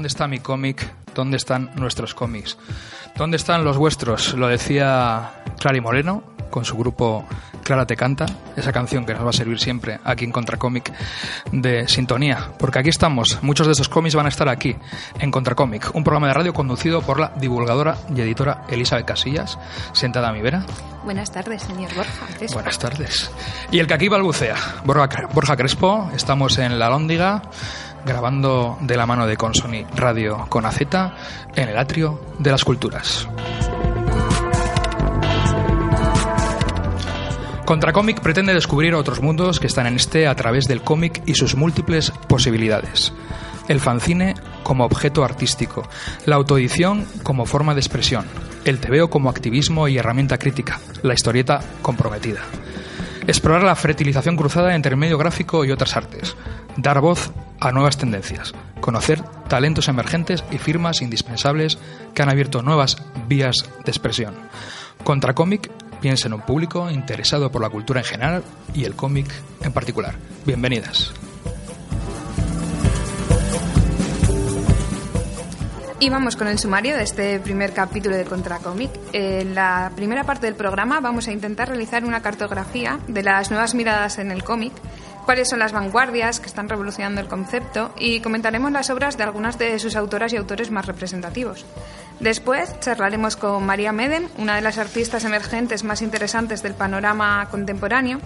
¿Dónde está mi cómic? ¿Dónde están nuestros cómics? ¿Dónde están los vuestros? Lo decía Clary Moreno con su grupo Clara te canta, esa canción que nos va a servir siempre aquí en Contracómic de sintonía, porque aquí estamos, muchos de esos cómics van a estar aquí en Contracómic, un programa de radio conducido por la divulgadora y editora Elizabeth Casillas, sentada a mi vera. Buenas tardes, señor Borja. Crespo. Buenas tardes. Y el que aquí balbucea, Borja, Borja Crespo, estamos en La Lóndiga, grabando de la mano de Consoni Radio con AZ en el atrio de las culturas. Contracomic pretende descubrir otros mundos que están en este a través del cómic y sus múltiples posibilidades. El fanzine como objeto artístico, la autoedición como forma de expresión, el tebeo como activismo y herramienta crítica, la historieta comprometida. Explorar la fertilización cruzada entre el medio gráfico y otras artes, dar voz a nuevas tendencias, conocer talentos emergentes y firmas indispensables que han abierto nuevas vías de expresión. Contracomic piensa en un público interesado por la cultura en general y el cómic en particular. Bienvenidas. Y vamos con el sumario de este primer capítulo de Contracomic. En la primera parte del programa vamos a intentar realizar una cartografía de las nuevas miradas en el cómic, cuáles son las vanguardias que están revolucionando el concepto y comentaremos las obras de algunas de sus autoras y autores más representativos. Después charlaremos con María Medem, una de las artistas emergentes más interesantes del panorama contemporáneo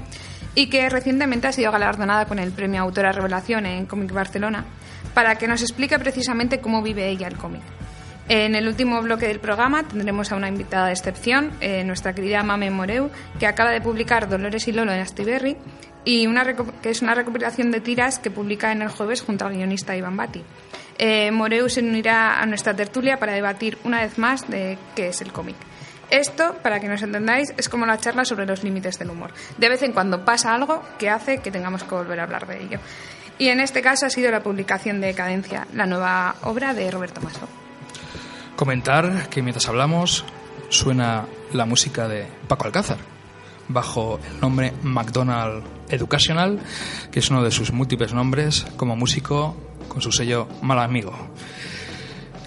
y que recientemente ha sido galardonada con el premio Autora Revelación en Cómic Barcelona, para que nos explique precisamente cómo vive ella el cómic. En el último bloque del programa tendremos a una invitada de excepción, eh, nuestra querida Mame Moreu, que acaba de publicar Dolores y Lolo en Astiberri, y una que es una recopilación de tiras que publica en el jueves junto al guionista Iván Bati. Eh, Moreu se unirá a nuestra tertulia para debatir una vez más de qué es el cómic. Esto, para que nos entendáis, es como la charla sobre los límites del humor. De vez en cuando pasa algo que hace que tengamos que volver a hablar de ello. Y en este caso ha sido la publicación de Cadencia, la nueva obra de Roberto Maso. Comentar que mientras hablamos suena la música de Paco Alcázar, bajo el nombre McDonald Educational, que es uno de sus múltiples nombres como músico con su sello Mal Amigo.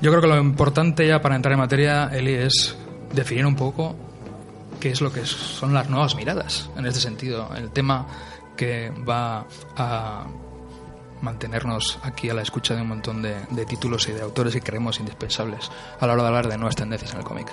Yo creo que lo importante ya para entrar en materia, Eli, es definir un poco qué es lo que son las nuevas miradas en este sentido, el tema que va a mantenernos aquí a la escucha de un montón de, de títulos y de autores que creemos indispensables a la hora de hablar de nuevas tendencias en el cómic.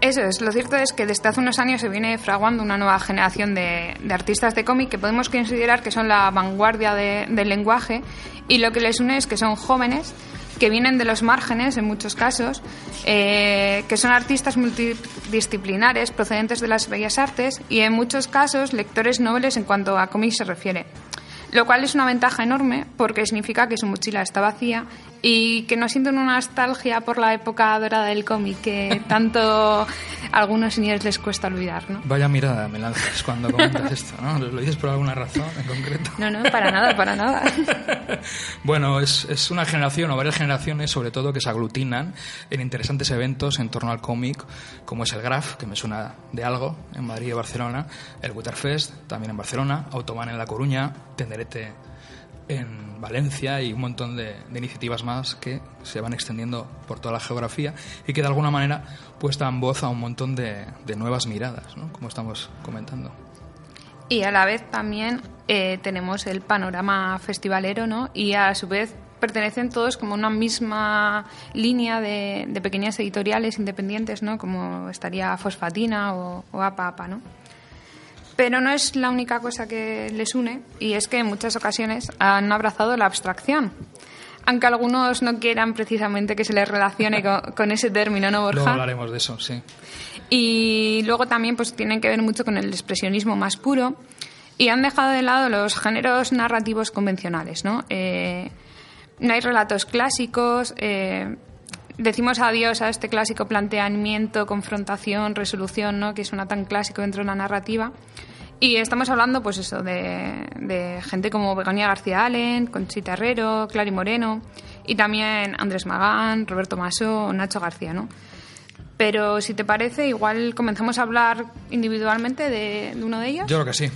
Eso es, lo cierto es que desde hace unos años se viene fraguando una nueva generación de, de artistas de cómic que podemos considerar que son la vanguardia de- del lenguaje y lo que les une es que son jóvenes que vienen de los márgenes en muchos casos, eh, que son artistas multidisciplinares procedentes de las bellas artes y en muchos casos lectores nobles en cuanto a cómics se refiere. Lo cual es una ventaja enorme porque significa que su mochila está vacía y que no sienten una nostalgia por la época dorada del cómic que tanto a algunos señores les cuesta olvidar, ¿no? Vaya mirada me lanzas cuando comentas esto, ¿no? ¿Lo dices por alguna razón en concreto? No, no, para nada, para nada. Bueno, es, es una generación o varias generaciones, sobre todo, que se aglutinan en interesantes eventos en torno al cómic, como es el Graf, que me suena de algo, en Madrid y Barcelona, el Witterfest, también en Barcelona, Automan en La Coruña, Tenderete en Valencia y un montón de, iniciativas más que se van extendiendo por toda la geografía y que de alguna manera pues dan voz a un montón de, de nuevas miradas, ¿no? como estamos comentando. Y a la vez también eh, tenemos el panorama festivalero, ¿no? Y a su vez pertenecen todos como una misma línea de, de pequeñas editoriales independientes, ¿no? Como estaría Fosfatina o, o APA APA, ¿no? Pero no es la única cosa que les une y es que en muchas ocasiones han abrazado la abstracción. Aunque algunos no quieran precisamente que se les relacione con, con ese término, ¿no, Borja? Luego hablaremos de eso, sí. Y luego también pues tienen que ver mucho con el expresionismo más puro y han dejado de lado los géneros narrativos convencionales, ¿no? Eh, no hay relatos clásicos, eh, decimos adiós a este clásico planteamiento, confrontación, resolución, ¿no? que suena tan clásico dentro de la narrativa. Y estamos hablando, pues eso, de, de gente como Begoña García Allen, Conchita Herrero, Clary Moreno y también Andrés Magán, Roberto Maso, Nacho García, ¿no? Pero si te parece, igual comenzamos a hablar individualmente de, de uno de ellos. Yo creo que sí.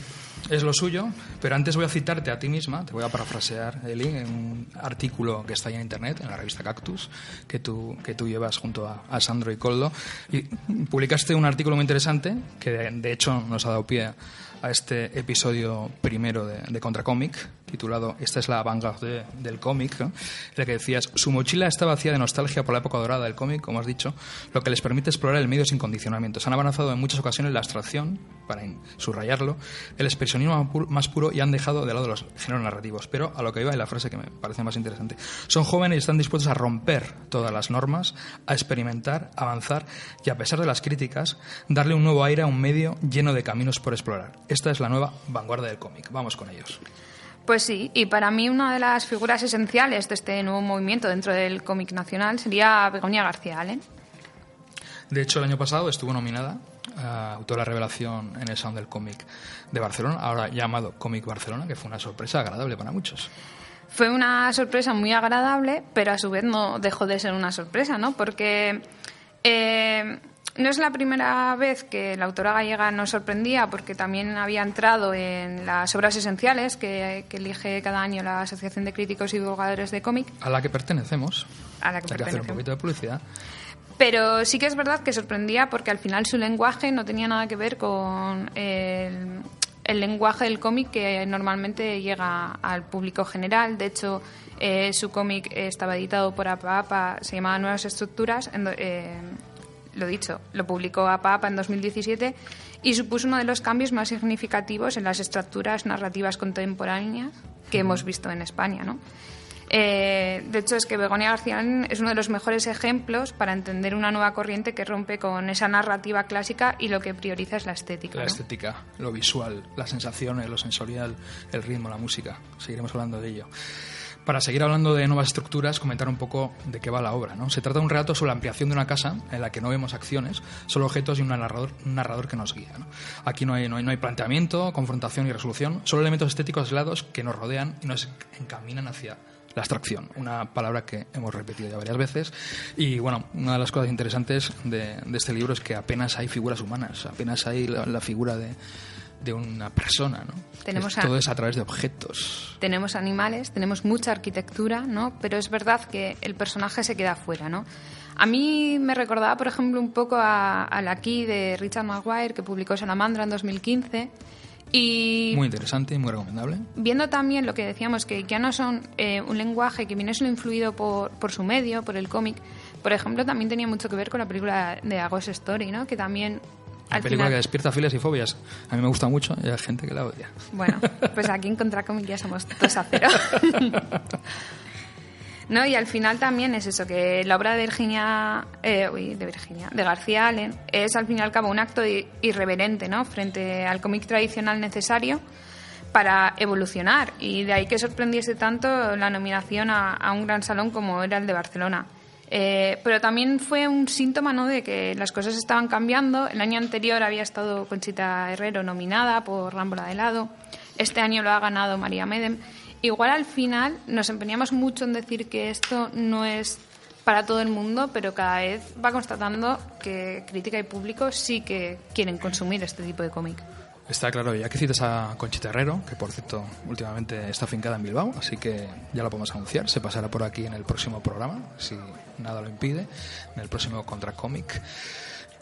Es lo suyo, pero antes voy a citarte a ti misma, te voy a parafrasear, Eli, en un artículo que está ya en internet, en la revista Cactus, que tú, que tú llevas junto a, a Sandro y Coldo. Y publicaste un artículo muy interesante que, de hecho, nos ha dado pie a este episodio primero de, de Contracomic, titulado Esta es la vanguardia del cómic, ¿no? en el que decías, su mochila está vacía de nostalgia por la época dorada del cómic, como has dicho, lo que les permite explorar el medio sin condicionamientos. Han avanzado en muchas ocasiones la abstracción, para subrayarlo, el expresionismo más puro y han dejado de lado los géneros narrativos. Pero a lo que iba y la frase que me parece más interesante. Son jóvenes y están dispuestos a romper todas las normas, a experimentar, avanzar y a pesar de las críticas, darle un nuevo aire a un medio lleno de caminos por explorar. Esta es la nueva vanguardia del cómic. Vamos con ellos. Pues sí, y para mí una de las figuras esenciales de este nuevo movimiento dentro del cómic nacional sería Begoña García Allen. De hecho, el año pasado estuvo nominada a autora revelación en el Sound del Cómic de Barcelona, ahora llamado Cómic Barcelona, que fue una sorpresa agradable para muchos. Fue una sorpresa muy agradable, pero a su vez no dejó de ser una sorpresa, ¿no? Porque eh, no es la primera vez que la autora gallega nos sorprendía, porque también había entrado en las obras esenciales que, que elige cada año la Asociación de Críticos y Divulgadores de Cómic. A la que pertenecemos. A la que Hay que hacer un poquito de publicidad. Pero sí que es verdad que sorprendía porque al final su lenguaje no tenía nada que ver con el, el lenguaje del cómic que normalmente llega al público general. De hecho, eh, su cómic estaba editado por APA, se llamaba Nuevas Estructuras. en eh, lo dicho, lo publicó APA en 2017 y supuso uno de los cambios más significativos en las estructuras narrativas contemporáneas que hemos visto en España, ¿no? Eh, de hecho, es que Begoña García es uno de los mejores ejemplos para entender una nueva corriente que rompe con esa narrativa clásica y lo que prioriza es la estética. La ¿no? estética, lo visual, las sensaciones, lo sensorial, el ritmo, la música. Seguiremos hablando de ello. Para seguir hablando de nuevas estructuras, comentar un poco de qué va la obra. ¿no? Se trata de un relato sobre la ampliación de una casa en la que no vemos acciones, solo objetos y un narrador, que nos guía. ¿no? Aquí no hay, no, hay, no hay planteamiento, confrontación y resolución, solo elementos estéticos aislados que nos rodean y nos encaminan hacia la abstracción, una palabra que hemos repetido ya varias veces. Y bueno, una de las cosas interesantes de, este libro es que apenas hay figuras humanas, apenas hay la figura de, de una persona. ¿no? Tenemos Es- todo es a través de objetos. tenemos animales, tenemos mucha arquitectura, ¿no? Pero es verdad que el personaje se queda fuera, ¿no? A mí me recordaba, por ejemplo, un poco a, a la Key de Richard Maguire, que publicó Salamandra en 2015. Y Muy interesante muy recomendable. viendo también lo que decíamos, que ya no son eh, un lenguaje que viene solo influido por, por su medio, por el cómic, por ejemplo, también tenía mucho que ver con la película de A Ghost Story, ¿no? Que también... Una Al película final, que despierta filas y fobias. A mí me gusta mucho y hay gente que la odia. Bueno, pues aquí en Contracomic ya somos dos a cero. No, y al final también es eso, que la obra de Virginia, eh, uy, de Virginia, de García Allen, es al fin y al cabo un acto irreverente, ¿no? Frente al cómic tradicional necesario para evolucionar. Y de ahí que sorprendiese tanto la nominación a, a un gran salón como era el de Barcelona. Eh, pero también fue un síntoma ¿no? de que las cosas estaban cambiando. El año anterior había estado Conchita Herrero nominada por Rámbola de helado. Este año lo ha ganado María Medem. Igual al final nos empeñamos mucho en decir que esto no es para todo el mundo, pero cada vez va constatando que crítica y público sí que quieren consumir este tipo de cómic. Está claro, ya que citas a Conchita Herrero, que por cierto últimamente está fincada en Bilbao, así que ya lo podemos anunciar, se pasará por aquí en el próximo programa, si nada lo impide, en el próximo Contra Comic.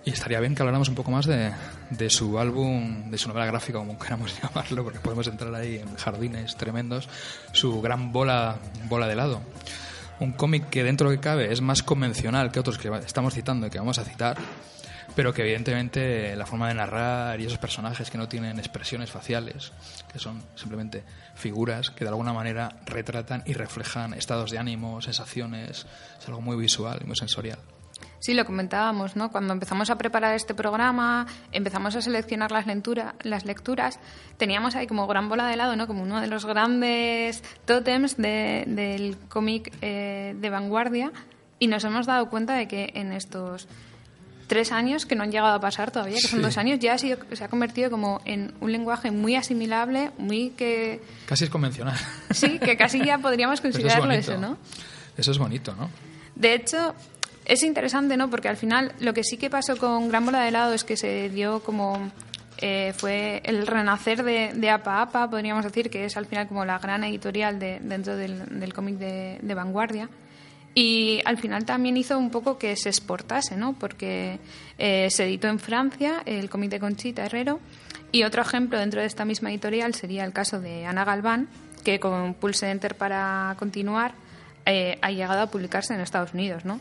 Y estaría bien que habláramos un poco más de, de su álbum, de su novela gráfica, como queramos llamarlo, porque podemos entrar ahí en jardines tremendos, su gran bola, bola de helado. Un cómic que dentro que cabe es más convencional que otros que estamos citando y que vamos a citar, pero que evidentemente la forma de narrar y esos personajes que no tienen expresiones faciales, que son simplemente figuras que de alguna manera retratan y reflejan estados de ánimo, sensaciones, es algo muy visual y muy sensorial. Sí, lo comentábamos, ¿no? Cuando empezamos a preparar este programa, empezamos a seleccionar las, lectura- las lecturas, teníamos ahí como gran bola de helado, ¿no? Como uno de los grandes tótems de- del cómic eh, de vanguardia, Y nos hemos dado cuenta de que en estos tres años, que no han llegado a pasar todavía, que son Sí. dos años, ya ha sido, se ha convertido como en un lenguaje muy asimilable, muy que... Casi es convencional. Sí, que casi ya podríamos Pero eso es considerarlo eso, ¿no? Eso es bonito, ¿no? De hecho, es interesante, ¿no? Porque al final lo que sí que pasó con Gran Bola de Helado es que se dio como... eh, fue el renacer de, de Apa Apa, podríamos decir, que es al final como la gran editorial de- dentro del, del cómic de, de vanguardia. Y al final también hizo un poco que se exportase, ¿no? Porque eh, se editó en Francia el cómic de Conchita Herrero. Y otro ejemplo dentro de esta misma editorial sería el caso de Ana Galván, que con Pulse Enter para continuar eh, ha llegado a publicarse en Estados Unidos, ¿no?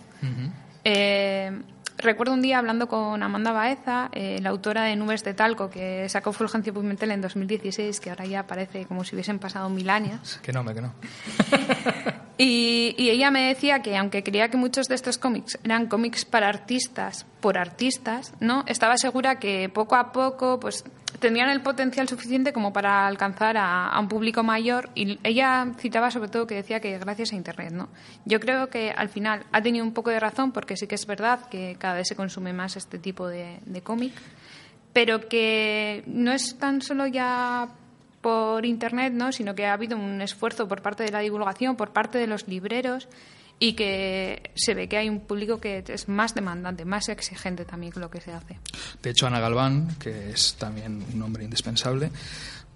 Eh, recuerdo un día hablando con Amanda Baeza, eh, la autora de Nubes de Talco, que sacó Fulgencio Pimentel en 2016, que ahora ya parece como si hubiesen pasado mil años. Que no, me que no. Y, y ella me decía que aunque creía que muchos de estos cómics eran cómics para artistas, por artistas, ¿no? Estaba segura que poco a poco, pues tendrían el potencial suficiente como para alcanzar a, un público mayor. Y ella citaba sobre todo que decía que gracias a Internet, ¿no? Yo creo que al final ha tenido un poco de razón porque sí que es verdad que cada vez se consume más este tipo de, de cómic, pero que no es tan solo ya por internet, ¿no? sino que ha habido un esfuerzo por parte de la divulgación, por parte de los libreros y que se ve que hay un público que es más demandante, más exigente también lo que se hace. De hecho, Ana Galván, que es también un hombre indispensable,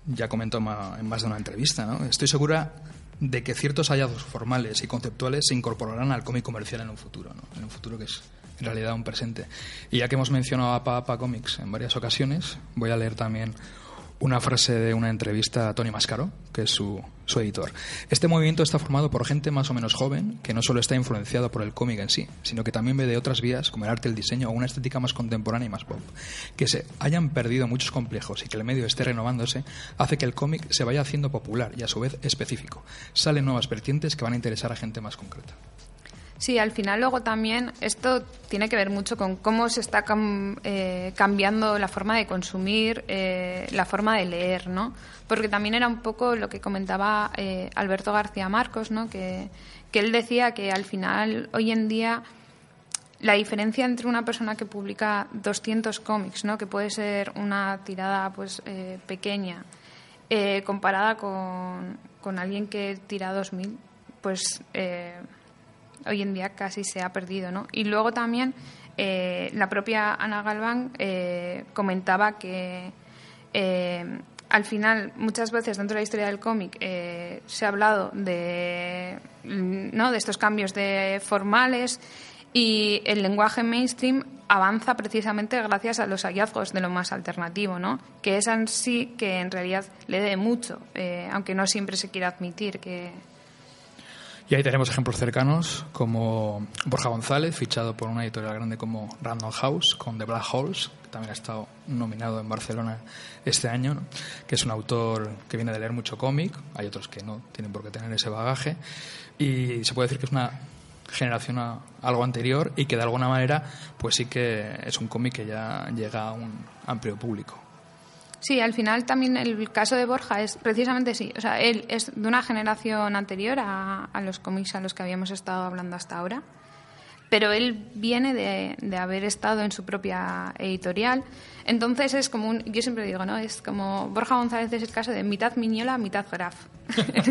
ya comentó en más de una entrevista, ¿no? Estoy segura de que ciertos hallazgos formales y conceptuales se incorporarán al cómic comercial en un futuro, ¿no? En un futuro que es en realidad un presente. Y ya que hemos mencionado a Papa Comics en varias ocasiones, voy a leer también una frase de una entrevista a Tony Mascaro, que es su, editor. Este movimiento está formado por gente más o menos joven, que no solo está influenciado por el cómic en sí, sino que también ve de otras vías, como el arte, el diseño o una estética más contemporánea y más pop. Que se hayan perdido muchos complejos y que el medio esté renovándose, hace que el cómic se vaya haciendo popular y a su vez específico. Salen nuevas vertientes que van a interesar a gente más concreta. Sí, al final luego también esto tiene que ver mucho con cómo se está eh, cambiando la forma de consumir, eh, la forma de leer, ¿no? Porque también era un poco lo que comentaba eh, Alberto García Marcos, ¿no? Que, que él decía que al final hoy en día la diferencia entre una persona que publica 200 cómics, ¿no? que puede ser una tirada pues eh, pequeña, comparada con, con alguien que tira 2.000, pues eh, hoy en día casi se ha perdido. ¿no? Y luego también eh, la propia Ana Galván eh, comentaba que eh, al final muchas veces dentro de la historia del cómic eh, se ha hablado de, ¿no? de estos cambios de formales y el lenguaje mainstream avanza precisamente gracias a los hallazgos de lo más alternativo, ¿no? Que es en sí que en realidad le dé mucho, eh, aunque no siempre se quiera admitir que, Y ahí tenemos ejemplos cercanos como Borja González, fichado por una editorial grande como Random House, con The Black Holes, que también ha estado nominado en Barcelona este año, que es un autor que viene de leer mucho cómic, hay otros que no tienen por qué tener ese bagaje, y se puede decir que es una generación a- algo anterior y que de alguna manera pues sí que es un cómic que ya llega a un amplio público. Sí, al final también el caso de Borja es precisamente sí. O sea, él es de una generación anterior a, a los cómics a los que habíamos estado hablando hasta ahora. Pero él viene de, de haber estado en su propia editorial. Entonces es como un. Yo siempre digo, ¿no? Es como. Borja González es el caso de mitad Miñola, mitad Graf.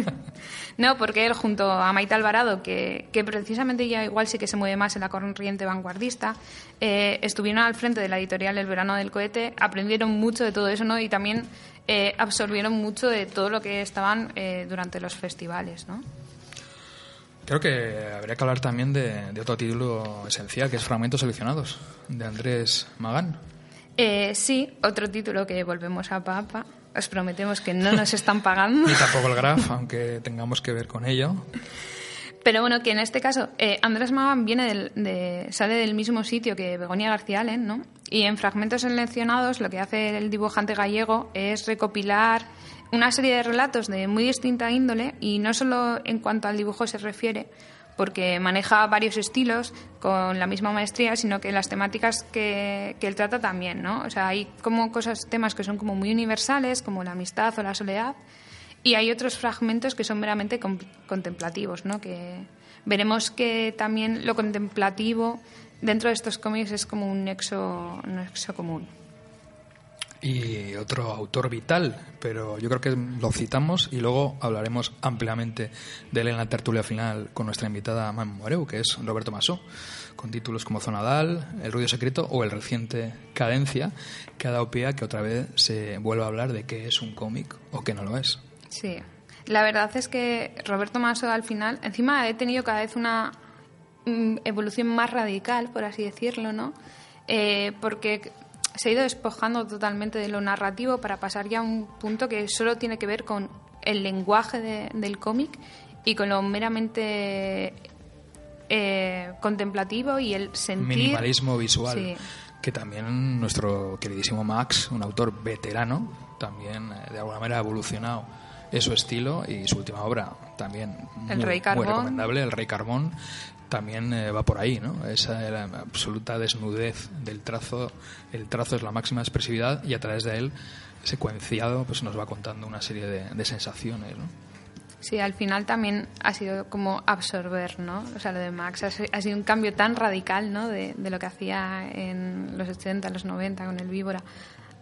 no, porque él junto a Maite Alvarado, que, que precisamente ya igual sí que se mueve más en la corriente vanguardista, eh, estuvieron al frente de la editorial El Verano del Cohete, aprendieron mucho de todo eso, ¿no? Y también eh, absorbieron mucho de todo lo que estaban eh, durante los festivales, ¿no? Creo que habría que hablar también de, de otro título esencial, que es Fragmentos Seleccionados, de Andrés Magán. Eh, sí, otro título que volvemos a Papa. Os prometemos que no nos están pagando. Ni tampoco el Graf, aunque tengamos que ver con ello. Pero bueno, que en este caso eh, Andrés Magán viene del- de, sale del mismo sitio que Begoña García Allen, ¿no? Y en fragmentos seleccionados lo que hace el dibujante gallego es recopilar una serie de relatos de muy distinta índole y no solo en cuanto al dibujo se refiere, porque maneja varios estilos con la misma maestría, sino que las temáticas que, que él trata también, ¿no? O sea, hay como cosas, temas que son como muy universales, como la amistad o la soledad, y hay otros fragmentos que son meramente contemplativos, ¿no? Que veremos que también lo contemplativo dentro de estos cómics es como un nexo, un nexo común. Y otro autor vital, pero yo creo que lo citamos y luego hablaremos ampliamente de él en la tertulia final con nuestra invitada Mam Moreu, que es Roberto Masó, con títulos como Zonadal, El ruido secreto o el reciente Cadencia, que ha dado pie a que otra vez se vuelva a hablar de qué es un cómic o qué no lo es. Sí, la verdad es que Roberto Maso al final, encima he tenido cada vez una mm, evolución más radical, por así decirlo, ¿no? Eh, porque se ha ido despojando totalmente de lo narrativo para pasar ya a un punto que solo tiene que ver con el lenguaje de- del cómic y con lo meramente eh, contemplativo y el sentir. Minimalismo visual. Sí. Que también nuestro queridísimo Max, un autor veterano, también eh, de alguna manera ha evolucionado su estilo y su última obra también El muy, Rey muy Carbón. recomendable, El Rey Carbón, también eh, va por ahí, ¿no? Esa era absoluta desnudez del trazo, el trazo es la máxima expresividad y a través de él secuenciado pues nos va contando una serie de, de sensaciones, ¿no? Sí, al final también ha sido como absorber, ¿no? O sea, lo de Max ha, si- ha sido un cambio tan radical, ¿no? De, de lo que hacía en los 80, los 90 con el Víbora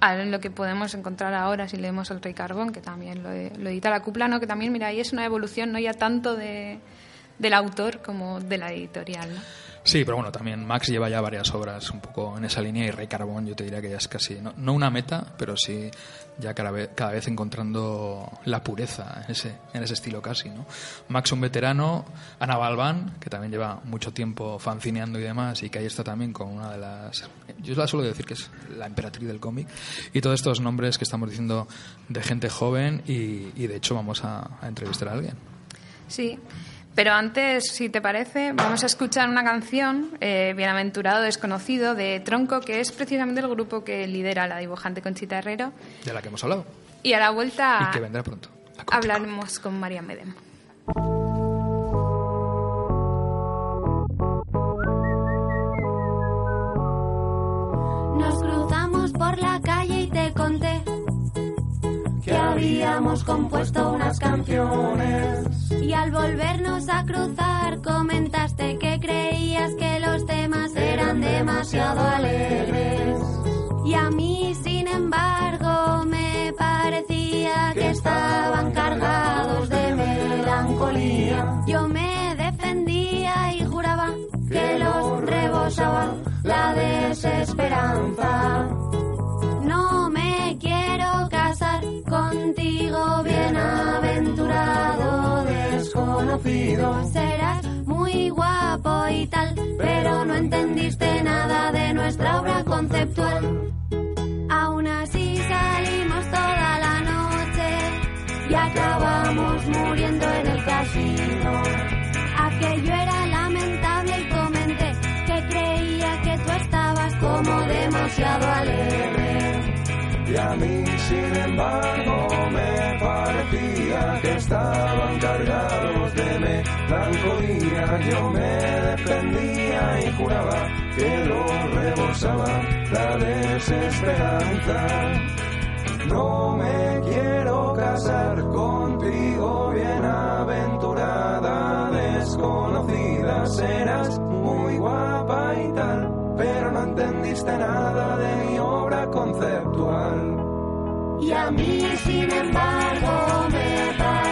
a lo que podemos encontrar ahora si leemos El Rey Carbón, que también lo, lo edita la cupla, ¿no? Que también, mira, ahí es una evolución, no ya tanto de, del autor como de la editorial, ¿no? Sí, pero bueno, también Max lleva ya varias obras un poco en esa línea y Rey Carbón yo te diría que ya es casi, no, no una meta, pero sí ya cada vez, cada vez encontrando la pureza en ese, en ese estilo casi, ¿no? Max un veterano, Ana Balbán, que también lleva mucho tiempo fancineando y demás y que ahí está también con una de las... Yo la suelo decir que es la emperatriz del cómic y todos estos nombres que estamos diciendo de gente joven y, y de hecho vamos a, a entrevistar a alguien. Sí, pero antes, si te parece, vamos a escuchar una canción, eh, Bienaventurado Desconocido, de Tronco, que es precisamente el grupo que lidera la dibujante Conchita Herrero. de la que hemos hablado Y a la vuelta y que vendrá pronto. Hablaremos con María Medem. Nos cruzamos por la calle y te conté que habíamos compuesto unas canciones. Y al volvernos a cruzar comentaste que creías que los temas eran demasiado alegres. Y a mí, sin embargo, me parecía que estaban cargados de melancolía. Yo me defendía y juraba que los rebosaba la desesperanza. Desconocido. Serás muy guapo y tal, pero no entendiste nada de nuestra obra conceptual. Aún así salimos toda la noche y acabamos muriendo en el casino. Aquello era lamentable y comenté que creía que tú estabas como demasiado alegre. Y a mí, sin embargo, me parecía que estaban cargados de melancolía. Yo me defendía y juraba que lo rebosaba la desesperanza. No me quiero casar contigo, bienaventurada desconocida. Serás muy guapa y tal, pero no entendiste nada de mi obra conceptual. Y a mí, sin embargo, me parecía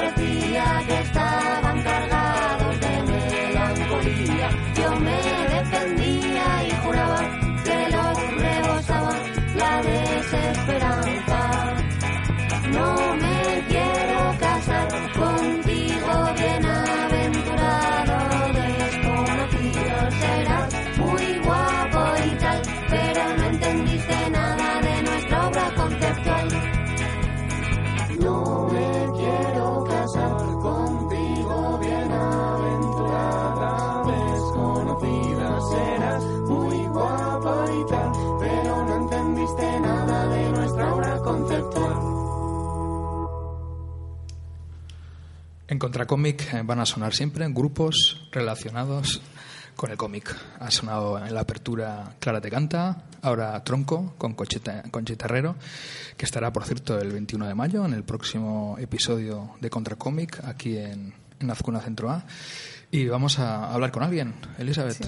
En Contracomic eh, van a sonar siempre grupos relacionados con el cómic. Ha sonado en la apertura Clara te canta, ahora Tronco con Conchita, que estará, por cierto, el 21 de mayo en el próximo episodio de Contracomic aquí en, en Centro A. Y vamos a hablar con alguien, Elizabeth.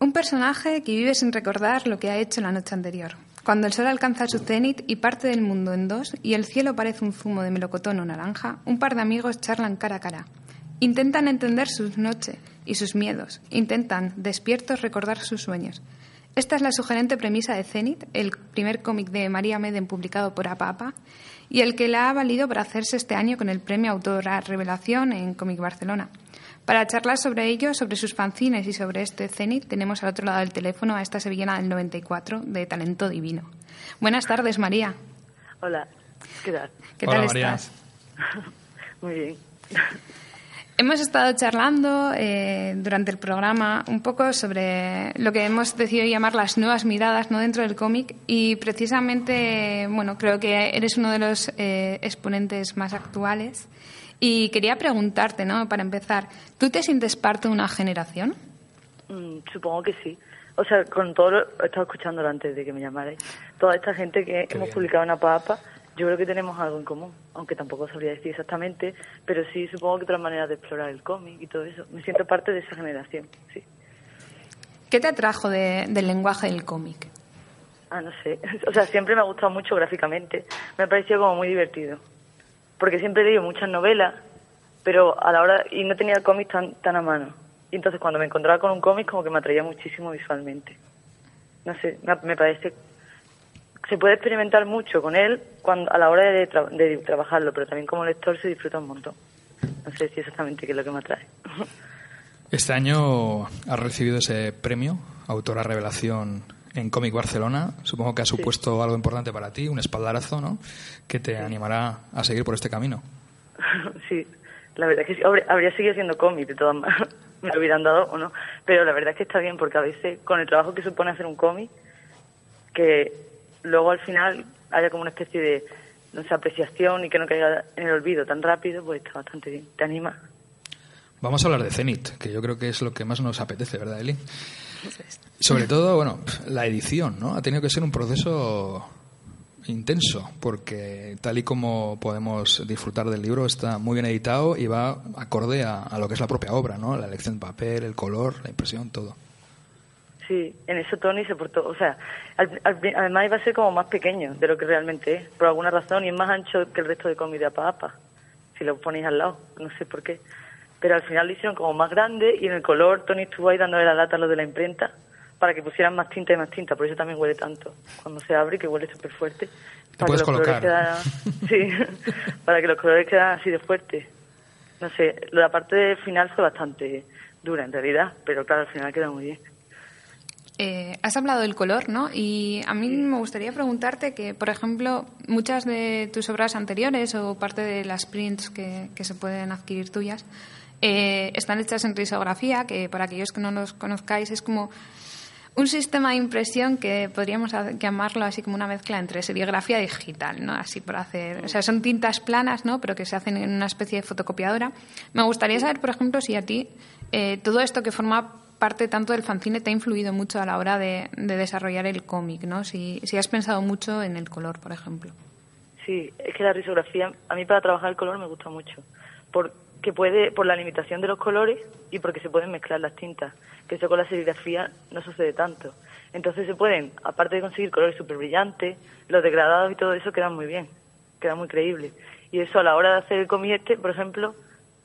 Un personaje que vive sin recordar lo que ha hecho la noche anterior. Cuando el sol alcanza su cenit y parte del mundo en dos y el cielo parece un zumo de melocotón o naranja, un par de amigos charlan cara a cara. Intentan entender sus noches y sus miedos. Intentan, despiertos, recordar sus sueños. Esta es la sugerente premisa de Zenith, el primer cómic de María Meden publicado por APAPA y el que la ha valido para hacerse este año con el premio Autora Revelación en Cómic Barcelona. Para charlar sobre ello, sobre sus fanzines y sobre este Zenith, tenemos al otro lado del teléfono a esta sevillana del 94 de Talento Divino. Buenas tardes, María. Hola, ¿qué tal? ¿Qué Hola, tal María. estás? Muy bien. Hemos estado charlando eh, durante el programa un poco sobre lo que hemos decidido llamar las nuevas miradas ¿no? dentro del cómic y precisamente, bueno, creo que eres uno de los eh, exponentes más actuales y quería preguntarte, ¿no? Para empezar, ¿tú te sientes parte de una generación? Mm, supongo que sí. O sea, con todo lo he estado escuchándolo antes de que me llamarais. Toda esta gente que Qué hemos bien. publicado en APAPA, yo creo que tenemos algo en común, aunque tampoco sabría decir exactamente, pero sí supongo que otras maneras de explorar el cómic y todo eso. Me siento parte de esa generación, sí. ¿Qué te atrajo de- del lenguaje del cómic? Ah, no sé. O sea, siempre me ha gustado mucho gráficamente. Me ha parecido como muy divertido. Porque siempre he leído muchas novelas, pero a la hora. y no tenía el cómic tan, tan a mano. Y entonces cuando me encontraba con un cómic, como que me atraía muchísimo visualmente. No sé, me, me parece. Se puede experimentar mucho con él cuando, a la hora de, tra- de trabajarlo, pero también como lector se disfruta un montón. No sé si exactamente qué es lo que me atrae. Este año has recibido ese premio, Autora Revelación en Cómic Barcelona. Supongo que ha supuesto algo importante para ti, un espaldarazo, ¿no? Que te animará a seguir por este camino. sí, la verdad es que sí. Habría, seguido siendo cómic, de todas maneras, me lo hubieran dado o no. Pero la verdad es que está bien, porque a veces con el trabajo que supone hacer un cómic, que luego al final haya como una especie de, no sé, apreciación y que no caiga en el olvido tan rápido, pues está bastante bien. ¿Te anima? Vamos a hablar de Zenith, que yo creo que es lo que más nos apetece, ¿verdad, Eli? Sobre todo, bueno, la edición, ¿no? Ha tenido que ser un proceso intenso, porque tal y como podemos disfrutar del libro, está muy bien editado y va acorde a, lo que es la propia obra, ¿no? La elección de papel, el color, la impresión, todo. Sí, en eso Tony se portó, o sea, al- además iba a ser como más pequeño de lo que realmente es, por alguna razón, y es más ancho que el resto de cómic de Apa Apa, si lo ponéis al lado, no sé por qué. Pero al final lo hicieron como más grande y en el color Tony estuvo ahí dándole la lata a los de la imprenta para que pusieran más tinta y más tinta, por eso también huele tanto. Cuando se abre, que huele súper fuerte. Para puedes que los colores colocar. quedaran- sí, para que los colores quedaran así de fuertes. No sé, la parte final fue bastante dura en realidad, pero claro, al final queda muy bien. Eh, has hablado del color, ¿no? Y a mí me gustaría preguntarte que, por ejemplo, muchas de tus obras anteriores o parte de las prints que, que se pueden adquirir tuyas eh, están hechas en risografía, que para aquellos que no los conozcáis es como un sistema de impresión que podríamos llamarlo así como una mezcla entre serigrafía digital, ¿no? Así por hacer, o sea, son tintas planas, ¿no? Pero que se hacen en una especie de fotocopiadora. Me gustaría saber, por ejemplo, si a ti eh, todo esto que forma parte tanto del fanzine te ha influido mucho a la hora de, de desarrollar el cómic, ¿no? Si, si has pensado mucho en el color, por ejemplo. Sí, es que la risografía, a mí para trabajar el color me gusta mucho, porque puede, por la limitación de los colores y porque se pueden mezclar las tintas, que eso con la serigrafía no sucede tanto. Entonces se pueden, aparte de conseguir colores súper brillantes, los degradados y todo eso quedan muy bien, queda muy creíble. Y eso a la hora de hacer el cómic este, por ejemplo,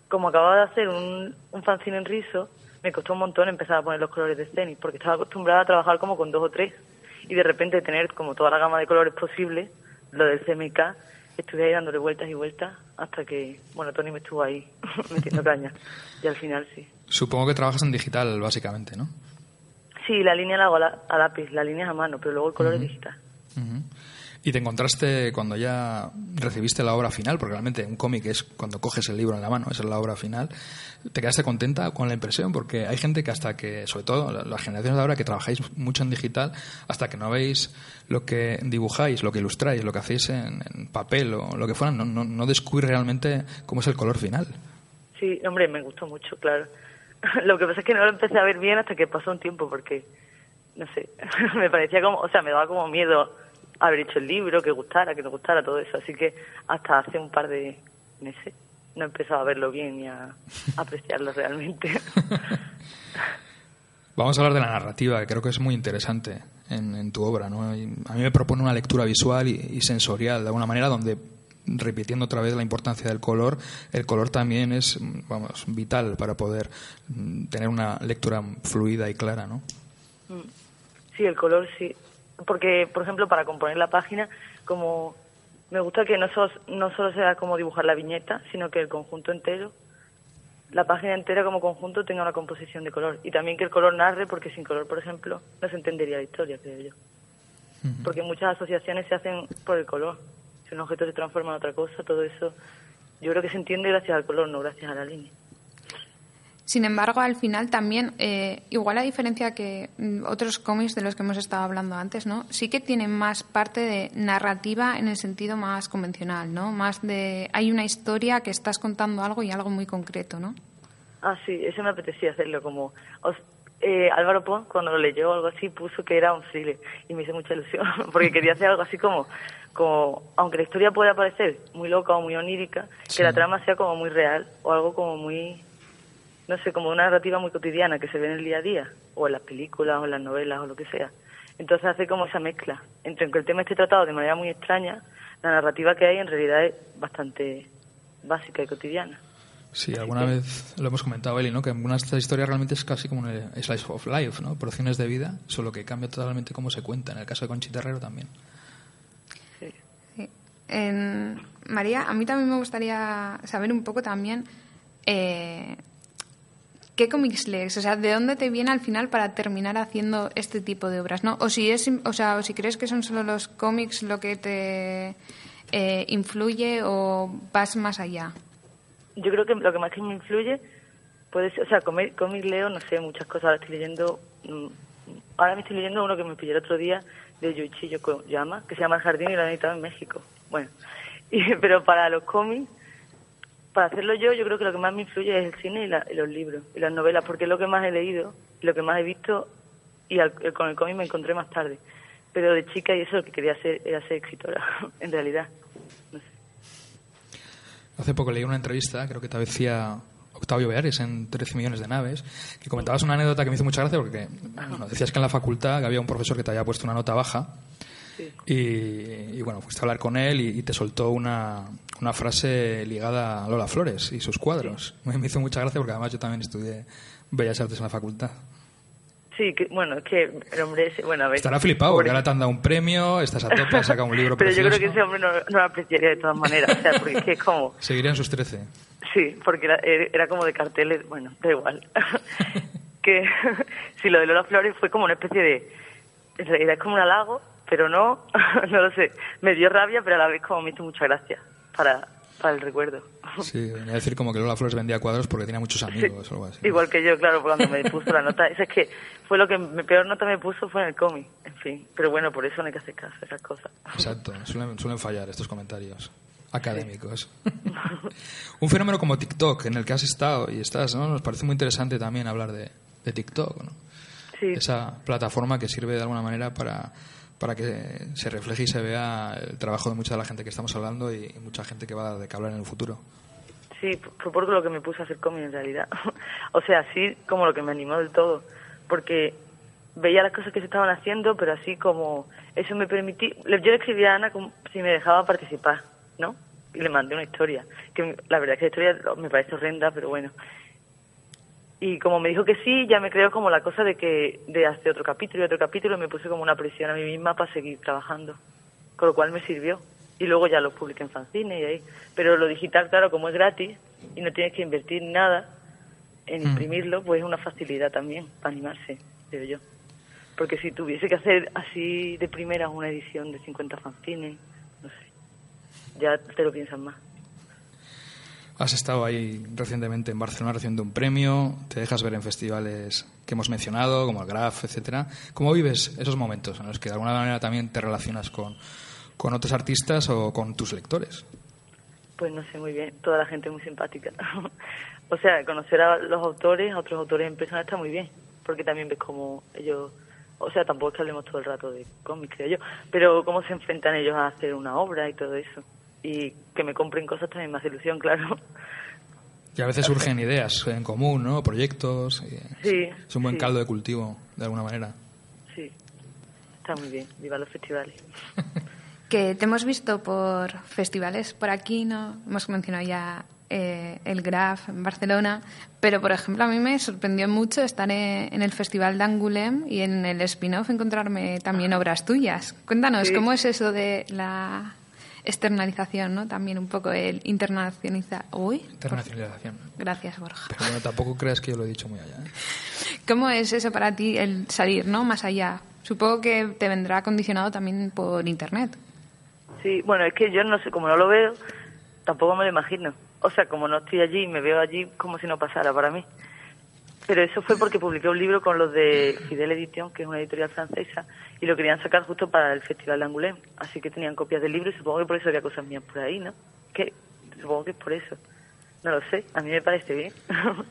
como acababa de hacer un, un fanzine en rizo, me costó un montón empezar a poner los colores de Zenith, porque estaba acostumbrada a trabajar como con dos o tres, y de repente tener como toda la gama de colores posible, lo del CMK, estuve ahí dándole vueltas y vueltas hasta que, bueno, Tony me estuvo ahí metiendo caña, y al final sí. Supongo que trabajas en digital, básicamente, ¿no? Sí, la línea la hago a, la- a lápiz, la línea es a mano, pero luego el color es digital. Ujú. Y te encontraste cuando ya recibiste la obra final, porque realmente un cómic es cuando coges el libro en la mano, esa es la obra final. ¿Te quedaste contenta con la impresión? Porque hay gente que hasta que, sobre todo la- las generaciones de ahora que trabajáis mucho en digital, hasta que no veis lo que dibujáis, lo que ilustráis, lo que hacéis en, en papel o lo que fuera, no, no, no descubre realmente cómo es el color final. Sí, hombre, me gustó mucho, claro. Lo que pasa es que no lo empecé a ver bien hasta que pasó un tiempo, porque, no sé, me parecía como, o sea, me daba como miedo haber hecho el libro, que gustara, que no gustara, todo eso. Así que hasta hace un par de meses no he empezado a verlo bien y a, a apreciarlo realmente. Vamos a hablar de la narrativa, que creo que es muy interesante en, en tu obra. ¿no? Y a mí me propone una lectura visual y, y sensorial, de alguna manera, donde, repitiendo otra vez la importancia del color, el color también es vamos, vital para poder mm, tener una lectura fluida y clara. ¿no? Sí, el color sí. Porque, por ejemplo, para componer la página, como me gusta que no solo, no solo sea como dibujar la viñeta, sino que el conjunto entero, la página entera como conjunto tenga una composición de color. Y también que el color narre, porque sin color, por ejemplo, no se entendería la historia, creo yo. Porque muchas asociaciones se hacen por el color. Si un objeto se transforma en otra cosa, todo eso, yo creo que se entiende gracias al color, no gracias a la línea. Sin embargo, al final también, eh, igual a diferencia que mm, otros cómics de los que hemos estado hablando antes, ¿no? Sí que tienen más parte de narrativa en el sentido más convencional, ¿no? Más de hay una historia que estás contando algo y algo muy concreto, ¿no? Ah, sí, eso me apetecía hacerlo como... os- eh, Álvaro Pons, cuando lo leyó o algo así, puso que era un thriller y me hizo mucha ilusión, porque quería hacer algo así como, como aunque la historia pueda parecer muy loca o muy onírica, Sí. que la trama sea como muy real o algo como muy, no sé, como una narrativa muy cotidiana que se ve en el día a día, o en las películas o en las novelas o lo que sea. Entonces hace como esa mezcla entre que el tema esté tratado de manera muy extraña, la narrativa que hay en realidad es bastante básica y cotidiana. Sí, alguna vez lo hemos comentado, Eli, ¿no? que algunas de estas historias realmente es casi como un slice of life, ¿no? porciones de vida, solo que cambia totalmente cómo se cuenta. En el caso de Conchita Herrero también. Sí. Sí. En- María, a mí también me gustaría saber un poco también eh, qué cómics lees, o sea, de dónde te viene al final para terminar haciendo este tipo de obras, ¿no? O si es, o sea, o si crees que son solo los cómics lo que te eh, influye o vas más allá. Yo creo que lo que más que me influye puede ser, o sea, cómic, cómic leo, no sé, muchas cosas. Ahora estoy leyendo, mm, ahora me estoy leyendo uno que me pillé el otro día de Yuichi Yokoyama, que se llama El Jardín y lo han editado en México. Bueno, y, pero para los cómics, para hacerlo yo, yo creo que lo que más me influye es el cine y, la- y los libros y las novelas, porque es lo que más he leído, y lo que más he visto, y al- con el cómic me encontré más tarde. Pero de chica y eso lo que quería hacer era ser escritora, en realidad. No sé. Hace poco leí una entrevista, creo que te decía Octavio Beares en 13 millones de naves, que comentabas una anécdota que me hizo mucha gracia porque bueno, decías que en la facultad había un profesor que te había puesto una nota baja Sí. y, y, bueno, fuiste a hablar con él y, y te soltó una, una frase ligada a Lola Flores y sus cuadros. Me, me hizo mucha gracia porque además yo también estudié Bellas Artes en la facultad. Sí, que, bueno, es que el hombre ese, bueno, a ver. Estará flipado porque ahora te han dado un premio, estás a tope, has sacado un libro Pero yo creo que ese hombre no, no lo apreciaría de todas maneras, o sea, porque es que es como, Seguiría en sus 13. sí, porque era, era como de carteles, bueno, da igual. que si lo de Lola Flores fue como una especie de, en realidad es como un halago, pero no, no lo sé, me dio rabia, pero a la vez como me hizo mucha gracia para, para el recuerdo. Sí, venía a decir como que Lola Flores vendía cuadros porque tenía muchos amigos o algo así. Igual que yo, claro, cuando me puso la nota. Es que fue lo que me peor nota me puso fue en el cómic, en fin. Pero bueno, por eso no hay que hacer caso a esas cosas. Exacto, suelen, suelen fallar estos comentarios académicos. Un fenómeno como TikTok, en el que has estado y estás, ¿no? Nos parece muy interesante también hablar de, de TikTok, ¿no? Sí, Esa plataforma que sirve de alguna manera para, para que se refleje y se vea el trabajo de mucha de la gente que estamos hablando y mucha gente que va a de qué hablar en el futuro. sí, fue por lo que me puse a hacer cómic en realidad. o sea, así como lo que me animó del todo. Porque veía las cosas que se estaban haciendo, pero así como eso me permitía... le- Yo le escribí a Ana como si me dejaba participar, ¿no? Y le mandé una historia. Que la verdad es que la historia me parece horrenda, pero bueno. Y como me dijo que sí, ya me creo como la cosa de que de hacer otro capítulo y otro capítulo, me puse como una presión a mí misma para seguir trabajando. Con lo cual me sirvió. Y luego ya lo publiqué en fanzine y ahí. Pero lo digital, claro, como es gratis y no tienes que invertir nada en Mm. imprimirlo, pues es una facilidad también para animarse, creo yo. Porque si tuviese que hacer así de primera una edición de 50 fanzines, no sé, ya te lo piensas más. Has estado ahí recientemente en Barcelona recibiendo un premio, te dejas ver en festivales que hemos mencionado, como el Graf, etcétera. ¿Cómo vives esos momentos en los que de alguna manera también te relacionas con, con otros artistas o con tus lectores? Pues no sé muy bien, toda la gente es muy simpática. o sea, conocer a los autores, a otros autores en persona está muy bien, porque también ves cómo ellos, o sea, tampoco es que hablemos todo el rato de cómics, creo yo, pero cómo se enfrentan ellos a hacer una obra y todo eso. Y que me compren cosas también me hace ilusión, claro. Y a veces surgen ideas en común, ¿no? Proyectos. y Sí, Es un buen sí. caldo de cultivo, de alguna manera. Sí, está muy bien. Viva los festivales. Que te hemos visto por festivales por aquí, ¿no? Hemos mencionado ya eh, el Graf en Barcelona, pero por ejemplo a mí me sorprendió mucho estar en, en el Festival de Angoulême y en el spin-off encontrarme también obras tuyas. Cuéntanos, Sí. ¿cómo es eso de la externalización, ¿no? También un poco el internacionalizar. Uy, Internacionalización. gracias Borja. Pero bueno, tampoco creas que yo lo he dicho muy allá. ¿eh? ¿Cómo es eso para ti el salir, ¿no? Más allá. Supongo que te vendrá condicionado también por internet. Sí, bueno, es que yo no sé, como no lo veo, tampoco me lo imagino. O sea, como no estoy allí, me veo allí como si no pasara para mí. Pero eso fue porque publiqué un libro con los de Fidel Edition, que es una editorial francesa, y lo querían sacar justo para el Festival de Angoulême. Así que tenían copias del libro y supongo que por eso había cosas mías por ahí, ¿no? Que supongo que es por eso. No lo sé, a mí me parece bien.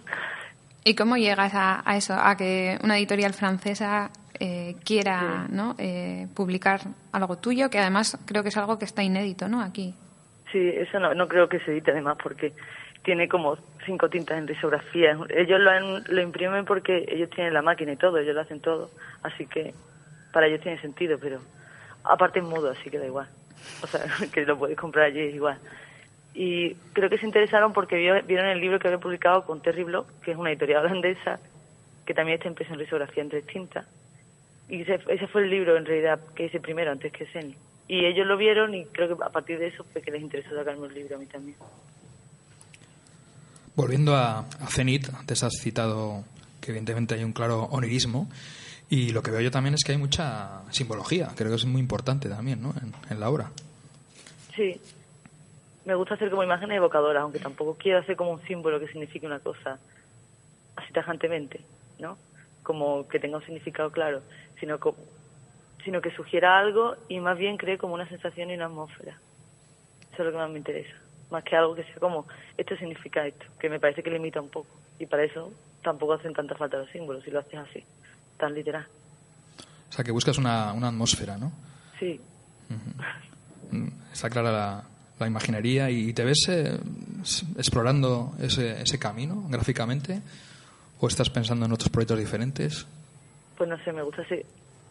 ¿Y cómo llegas a, a eso? A que una editorial francesa eh, quiera ¿no? Eh, publicar algo tuyo, que además creo que es algo que está inédito, ¿no? Aquí. Sí, eso no, no creo que se edite además porque tiene como cinco tintas en risografía. Ellos lo, han- lo imprimen porque ellos tienen la máquina y todo, ellos lo hacen todo. Así que para ellos tiene sentido, pero aparte es mudo, así que da igual. O sea, que lo puedes comprar allí es igual. Y creo que se interesaron porque vieron el libro que había publicado con Terry Block, que es una editorial holandesa, que también está impreso en risografía en tres tintas. Y ese, ese fue el libro, en realidad, que hice primero, antes que Seni. Y ellos lo vieron y creo que a partir de eso fue que les interesó sacarme un libro a mí también. Volviendo a, a Zenit, antes has citado que evidentemente hay un claro onirismo y lo que veo yo también es que hay mucha simbología, creo que es muy importante también ¿no? en, la obra. Sí. Me gusta hacer como imágenes evocadoras, aunque tampoco quiero hacer como un símbolo que signifique una cosa así tajantemente, ¿no? Como que tenga un significado claro, sino, co- sino que sugiera algo y más bien cree como una sensación y una atmósfera. Eso es lo que más me interesa. Más que algo que sea como, esto significa esto, que me parece que limita un poco. Y para eso tampoco hacen tanta falta los símbolos, si lo haces así, tan literal. O sea, que buscas una, una atmósfera, ¿no? Sí, Mm, Está clara la, la imaginería y te ves eh, explorando ese, ese camino gráficamente o estás pensando en otros proyectos diferentes. pues no sé, me gusta así,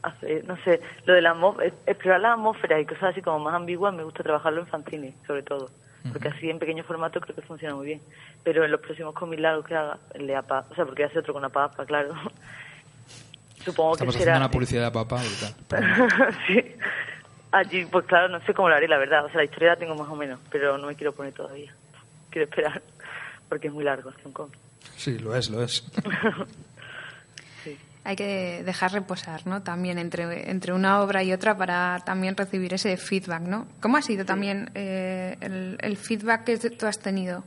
hacer, no sé, lo de la explorar la atmósfera y cosas así como más ambiguas, me gusta trabajarlo en fanzine, sobre todo, porque así en pequeño formato creo que funciona muy bien. Pero en los próximos cómics largos que haga, el de APA, o sea, porque hace otro con APA, APA, claro. Supongo Estamos que haciendo será... una publicidad de brutal. sí. Allí, pues claro, no sé cómo lo haré, la verdad. O sea, la historia la tengo más o menos, pero no me quiero poner todavía. Quiero esperar, porque es muy largo un cómic. Sí, lo es, lo es. Hay que dejar reposar, ¿no? También entre, entre una obra y otra para también recibir ese feedback, ¿no? ¿Cómo ha sido también eh, el, el feedback que tú has tenido?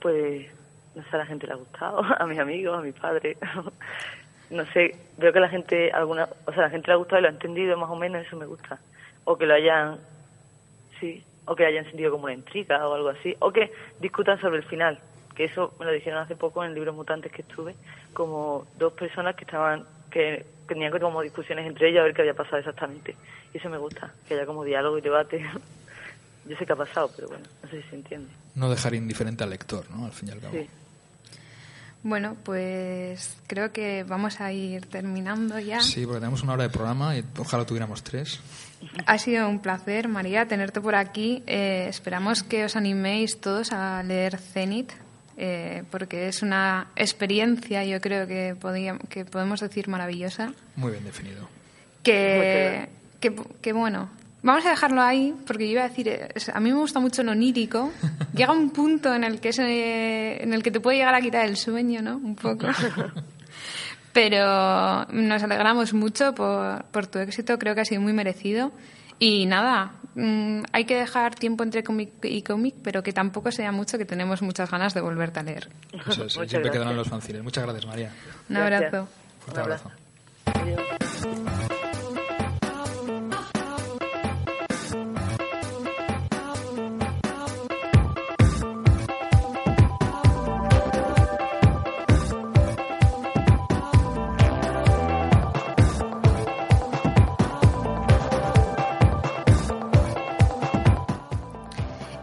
Pues, no sé, a la gente le ha gustado, a mis amigos, a mi padre. no sé, veo que la gente, alguna, o sea, la gente le ha gustado y lo ha entendido más o menos, eso me gusta. O que lo hayan, sí, o que hayan sentido como una intriga o algo así. O que discutan sobre el final, que eso me lo dijeron hace poco en el libro Mutantes que estuve, como dos personas que estaban, que tenían como discusiones entre ellas a ver qué había pasado exactamente. Y eso me gusta, que haya como diálogo y debate. Yo sé qué ha pasado, pero bueno, no sé si se entiende. No dejar indiferente al lector, ¿no? Al fin y al cabo. Sí. Bueno, pues creo que vamos a ir terminando ya. Sí, porque tenemos una hora de programa y ojalá tuviéramos tres. Ha sido un placer, María, tenerte por aquí. Eh, esperamos que os animéis todos a leer Zenit, eh, porque es una experiencia, yo creo que, podía- que podemos decir maravillosa. Muy bien definido. Que, que, que bueno, vamos a dejarlo ahí, porque yo iba a decir, es- a mí me gusta mucho lo onírico. Llega un punto en el que, es, eh, en el que te puede llegar a quitar el sueño, ¿no? Un poco. Pero nos alegramos mucho por, por tu éxito, creo que ha sido muy merecido. Y nada, mm, hay que dejar tiempo entre cómic y cómic, pero que tampoco sea mucho, que tenemos muchas ganas de volverte a leer. Eso es, siempre gracias. quedarán los fanzines. Muchas gracias, María. Un Gracias. abrazo. Fuerte Un abrazo. Adiós.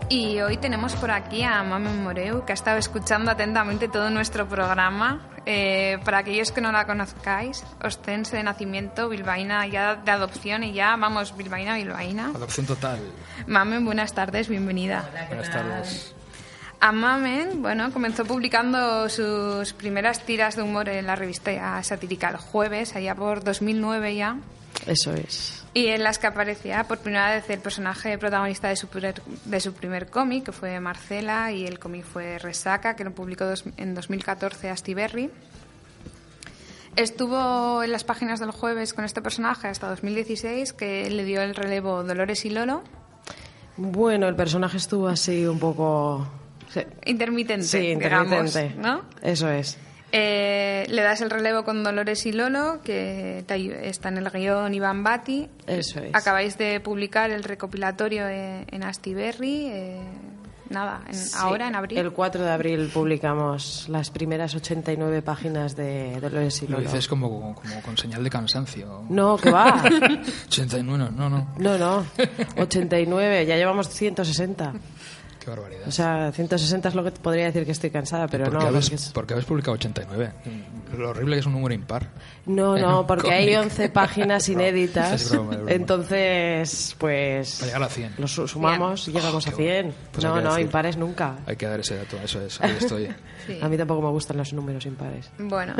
Y hoy tenemos por aquí a Mame Moreu, que ha estado escuchando atentamente todo nuestro programa. Eh, para aquellos que no la conozcáis, ostense de nacimiento, bilbaína ya de adopción y ya, vamos, bilbaína, bilbaína. Adopción total. Mamen, buenas tardes, bienvenida. Buenas tardes. A Mamen, bueno, comenzó publicando sus primeras tiras de humor en la revista satírica El Jueves, allá por 2009 ya. Eso es. Y en las que aparecía por primera vez el personaje protagonista de su primer, de su primer cómic, que fue Marcela, y el cómic fue Resaca, que lo publicó dos- en 2014 Astiberri. Estuvo en las páginas del jueves con este personaje hasta 2016, que le dio el relevo Dolores y Lolo. Bueno, el personaje estuvo así un poco... Sí, Intermitente, sí, digamos, intermitente. ¿no? Eso es. Eh, le das el relevo con Dolores y Lolo, que está en el guion Iván Bati. Eso es. Acabáis de publicar el recopilatorio en, en Astiberri. eh, nada, en- Sí, ahora en abril. El 4 de abril publicamos las primeras 89 páginas de Dolores y Lo Lolo. dices como, como con señal de cansancio. No, que va. 89, no, no. No, no. 89, ya llevamos 160. Qué barbaridad. O sea, 160 es lo que te podría decir que estoy cansada, pero ¿Por, no. qué habéis, porque es- por qué habéis publicado 89? Lo horrible que es un número impar. No, no, porque hay cómic. 11 páginas inéditas. Es broma, es broma. Entonces, pues. Para llegar a 100. Los su- sumamos y llegamos Oh, a qué 100. bueno. Pues hay no, no, impares nunca. Hay que dar ese dato, eso es. Ahí estoy. Sí. A mí tampoco me gustan los números impares. Bueno,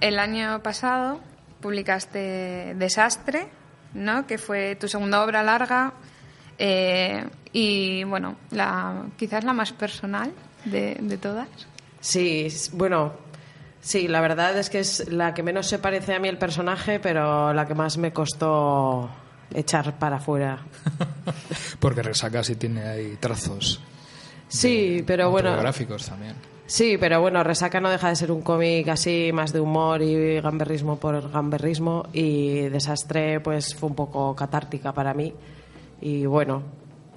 el año pasado publicaste Desastre, ¿no? que fue tu segunda obra larga eh, y, bueno, la, quizás la más personal de, de todas. Sí, bueno, sí, la verdad es que es la que menos se parece a mí el personaje, pero la que más me costó echar para afuera. Porque Resaca sí tiene ahí trazos. Sí, pero bueno. Autobiográficos también. Sí, pero bueno, Resaca no deja de ser un cómic así más de humor y gamberrismo por gamberrismo y Desastre pues fue un poco catártica para mí y bueno,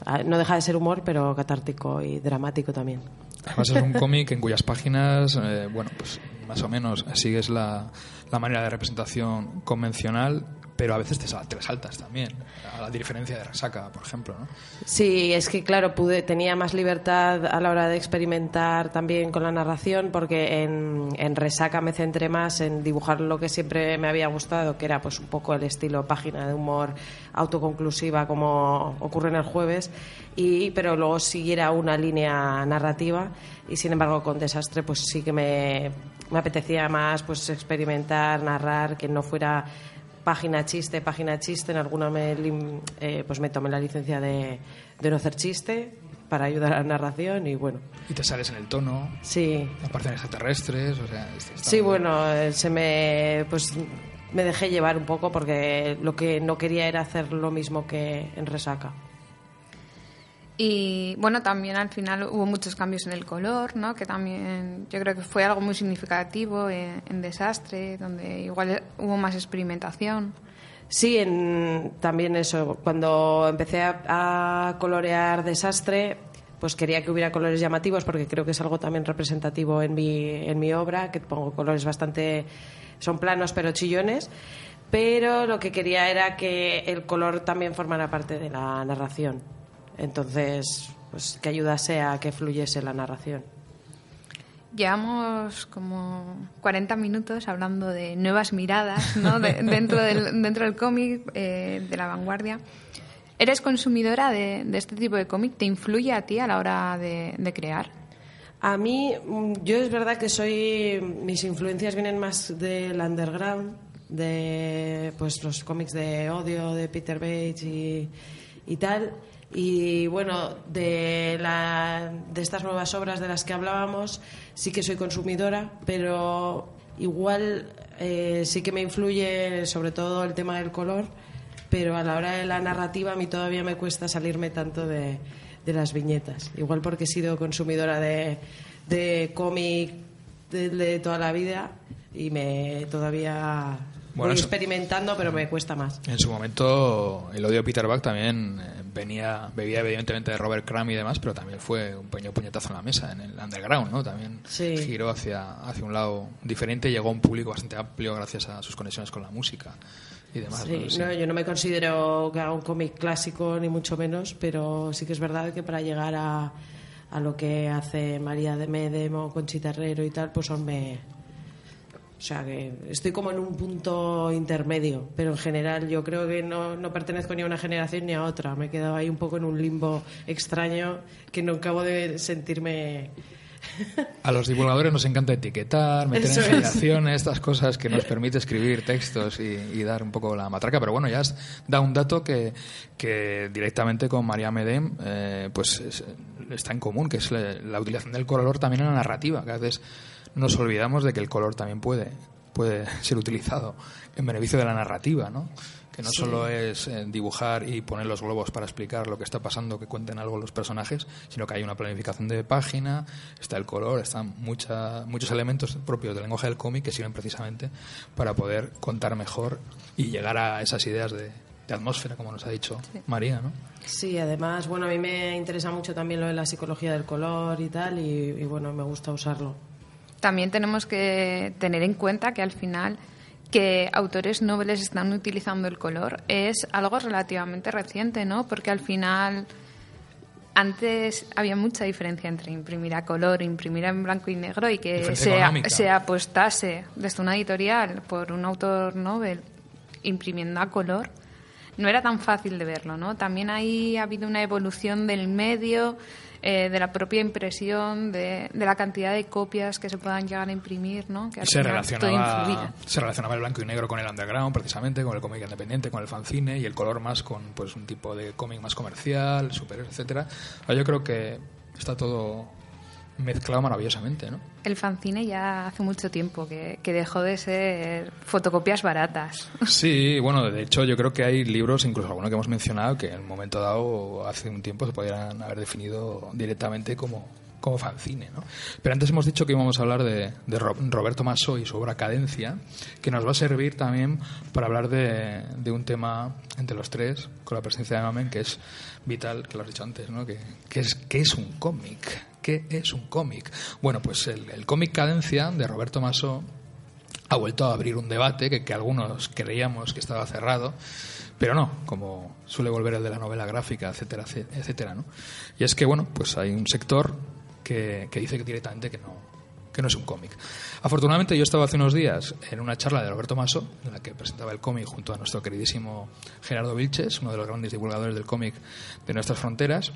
ah, no deja de ser humor pero catártico y dramático también. Además es un cómic en cuyas páginas, eh, bueno, pues más o menos sigues la, la manera de representación convencional, pero a veces te, te saltas también, a la diferencia de Resaca, por ejemplo, ¿no? Sí, es que claro, pude, tenía más libertad a la hora de experimentar también con la narración, porque en, en Resaca me centré más en dibujar lo que siempre me había gustado, que era pues un poco el estilo página de humor autoconclusiva como ocurre en el jueves, y, pero luego siguiera una línea narrativa y sin embargo con Desastre pues sí que me, me apetecía más pues experimentar, narrar, que no fuera página chiste, página chiste. En alguna me, eh, pues me tomé la licencia de, de no hacer chiste para ayudar a la narración y bueno, Y te sales en el tono, sí. aparecen extraterrestres, o sea... Sí, bien. bueno, eh, se me pues me dejé llevar un poco porque lo que no quería era hacer lo mismo que en Resaca. Y bueno, también al final hubo muchos cambios en el color, ¿no? que también yo creo que fue algo muy significativo en, en Desastre, donde igual hubo más experimentación. Sí, en, también eso. Cuando empecé a, a colorear Desastre, pues quería que hubiera colores llamativos porque creo que es algo también representativo en mi, en mi obra, que pongo colores bastante... son planos pero chillones. Pero lo que quería era que el color también formara parte de la narración. Entonces, pues que ayudase a que fluyese la narración. Llevamos como 40 minutos hablando de nuevas miradas ¿no? De- dentro, del, dentro del cómic, eh, de la vanguardia. ¿Eres consumidora de, de este tipo de cómic? ¿Te influye a ti a la hora de, de crear? A mí, mm, yo es verdad que soy. Mis influencias vienen más del underground, de pues los cómics de odio de Peter Bates y, y tal. Y bueno, de, la, de estas nuevas obras de las que hablábamos, sí que soy consumidora, pero igual eh, sí que me influye sobre todo el tema del color, pero a la hora de la narrativa a mí todavía me cuesta salirme tanto de, de las viñetas. Igual porque he sido consumidora de, de cómic de, de toda la vida y me todavía Bueno, voy experimentando, pero me cuesta más. En su momento, el odio de Peter Buck también eh, venía, bebía evidentemente de Robert Crumb y demás, pero también fue un pequeño puñetazo en la mesa, en el underground, ¿no? También Sí. giró hacia, hacia un lado diferente y llegó a un público bastante amplio gracias a sus conexiones con la música. y demás. Sí, ¿no? Sí. no, yo no me considero que haga un cómic clásico, ni mucho menos, pero sí que es verdad que para llegar a, a lo que hace María de Medem o Conchita Herrero y tal, pues son me... O sea, que estoy como en un punto intermedio, pero en general yo creo que no, no pertenezco ni a una generación ni a otra. Me he quedado ahí un poco en un limbo extraño que no acabo de sentirme... A los divulgadores nos encanta etiquetar, meter Eso en es. generaciones, estas cosas que nos permite escribir textos y, y dar un poco la matraca. Pero bueno, ya has dado un dato que, que directamente con María Medem eh, pues es- está en común, que es la, la utilización del color también en la narrativa. Que a veces nos olvidamos de que el color también puede, puede ser utilizado en beneficio de la narrativa, ¿no? Que no solo es eh, dibujar y poner los globos para explicar lo que está pasando, que cuenten algo los personajes, sino que hay una planificación de página, está el color, están mucha, muchos elementos propios del lenguaje del cómic que sirven precisamente para poder contar mejor y llegar a esas ideas de, de atmósfera, como nos ha dicho María, ¿no? Sí, además, bueno, a mí me interesa mucho también lo de la psicología del color y tal, y, y bueno, me gusta usarlo. También tenemos que tener en cuenta que al final que autores noveles están utilizando el color es algo relativamente reciente, ¿no? Porque al final antes había mucha diferencia entre imprimir a color imprimir en blanco y negro y que se, se apostase desde una editorial por un autor novel imprimiendo a color no era tan fácil de verlo, ¿no? También ahí ha habido una evolución del medio, eh, de la propia impresión, de, de la cantidad de copias que se puedan llegar a imprimir, ¿no? Que se relacionaba, se relacionaba el blanco y negro con el underground, precisamente, con el cómic independiente, con el fanzine, y el color más con pues un tipo de cómic más comercial, super, etcétera. Yo creo que está todo mezclado maravillosamente, ¿no? El fanzine ya hace mucho tiempo que, que dejó de ser fotocopias baratas. Sí, bueno, de hecho yo creo que hay libros, incluso algunos que hemos mencionado, que en un momento dado, hace un tiempo, se podrían haber definido directamente como, como fanzine, ¿no? Pero antes hemos dicho que íbamos a hablar de, de Ro- Roberto Masso y su obra Cadencia, que nos va a servir también para hablar de, de un tema entre los tres, con la presencia de Mamen, que es vital, que lo has dicho antes, ¿no? Que, es, es un cómic. ¿Qué es un cómic? Bueno, pues el, cómic Cadencia de Roberto Masso ha vuelto a abrir un debate que, algunos creíamos que estaba cerrado, pero no, como suele volver el de la novela gráfica, etcétera, etcétera, ¿no? Y es que, bueno, pues hay un sector que, que dice que directamente que no, que no es un cómic. Afortunadamente yo estaba hace unos días en una charla de Roberto Maso, en la que presentaba el cómic junto a nuestro queridísimo Gerardo Vilches, uno de los grandes divulgadores del cómic de nuestras fronteras,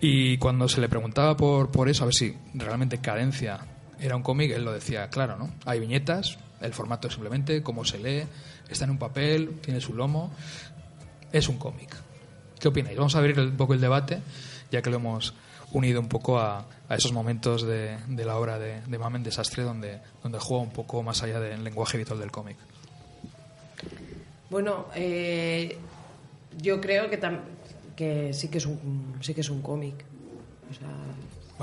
y cuando se le preguntaba por, por eso, a ver si realmente Cadencia era un cómic, él lo decía claro, ¿no? Hay viñetas, el formato es simplemente cómo se lee, está en un papel, tiene su lomo, es un cómic. ¿Qué opináis? Vamos a abrir un poco el debate, ya que lo hemos unido un poco a, a esos momentos de, de la obra de, de Mamen Desastre, donde, donde juega un poco más allá del lenguaje habitual del cómic. Bueno, eh, yo creo que, tam- que sí que es un sí que es un cómic. O sea,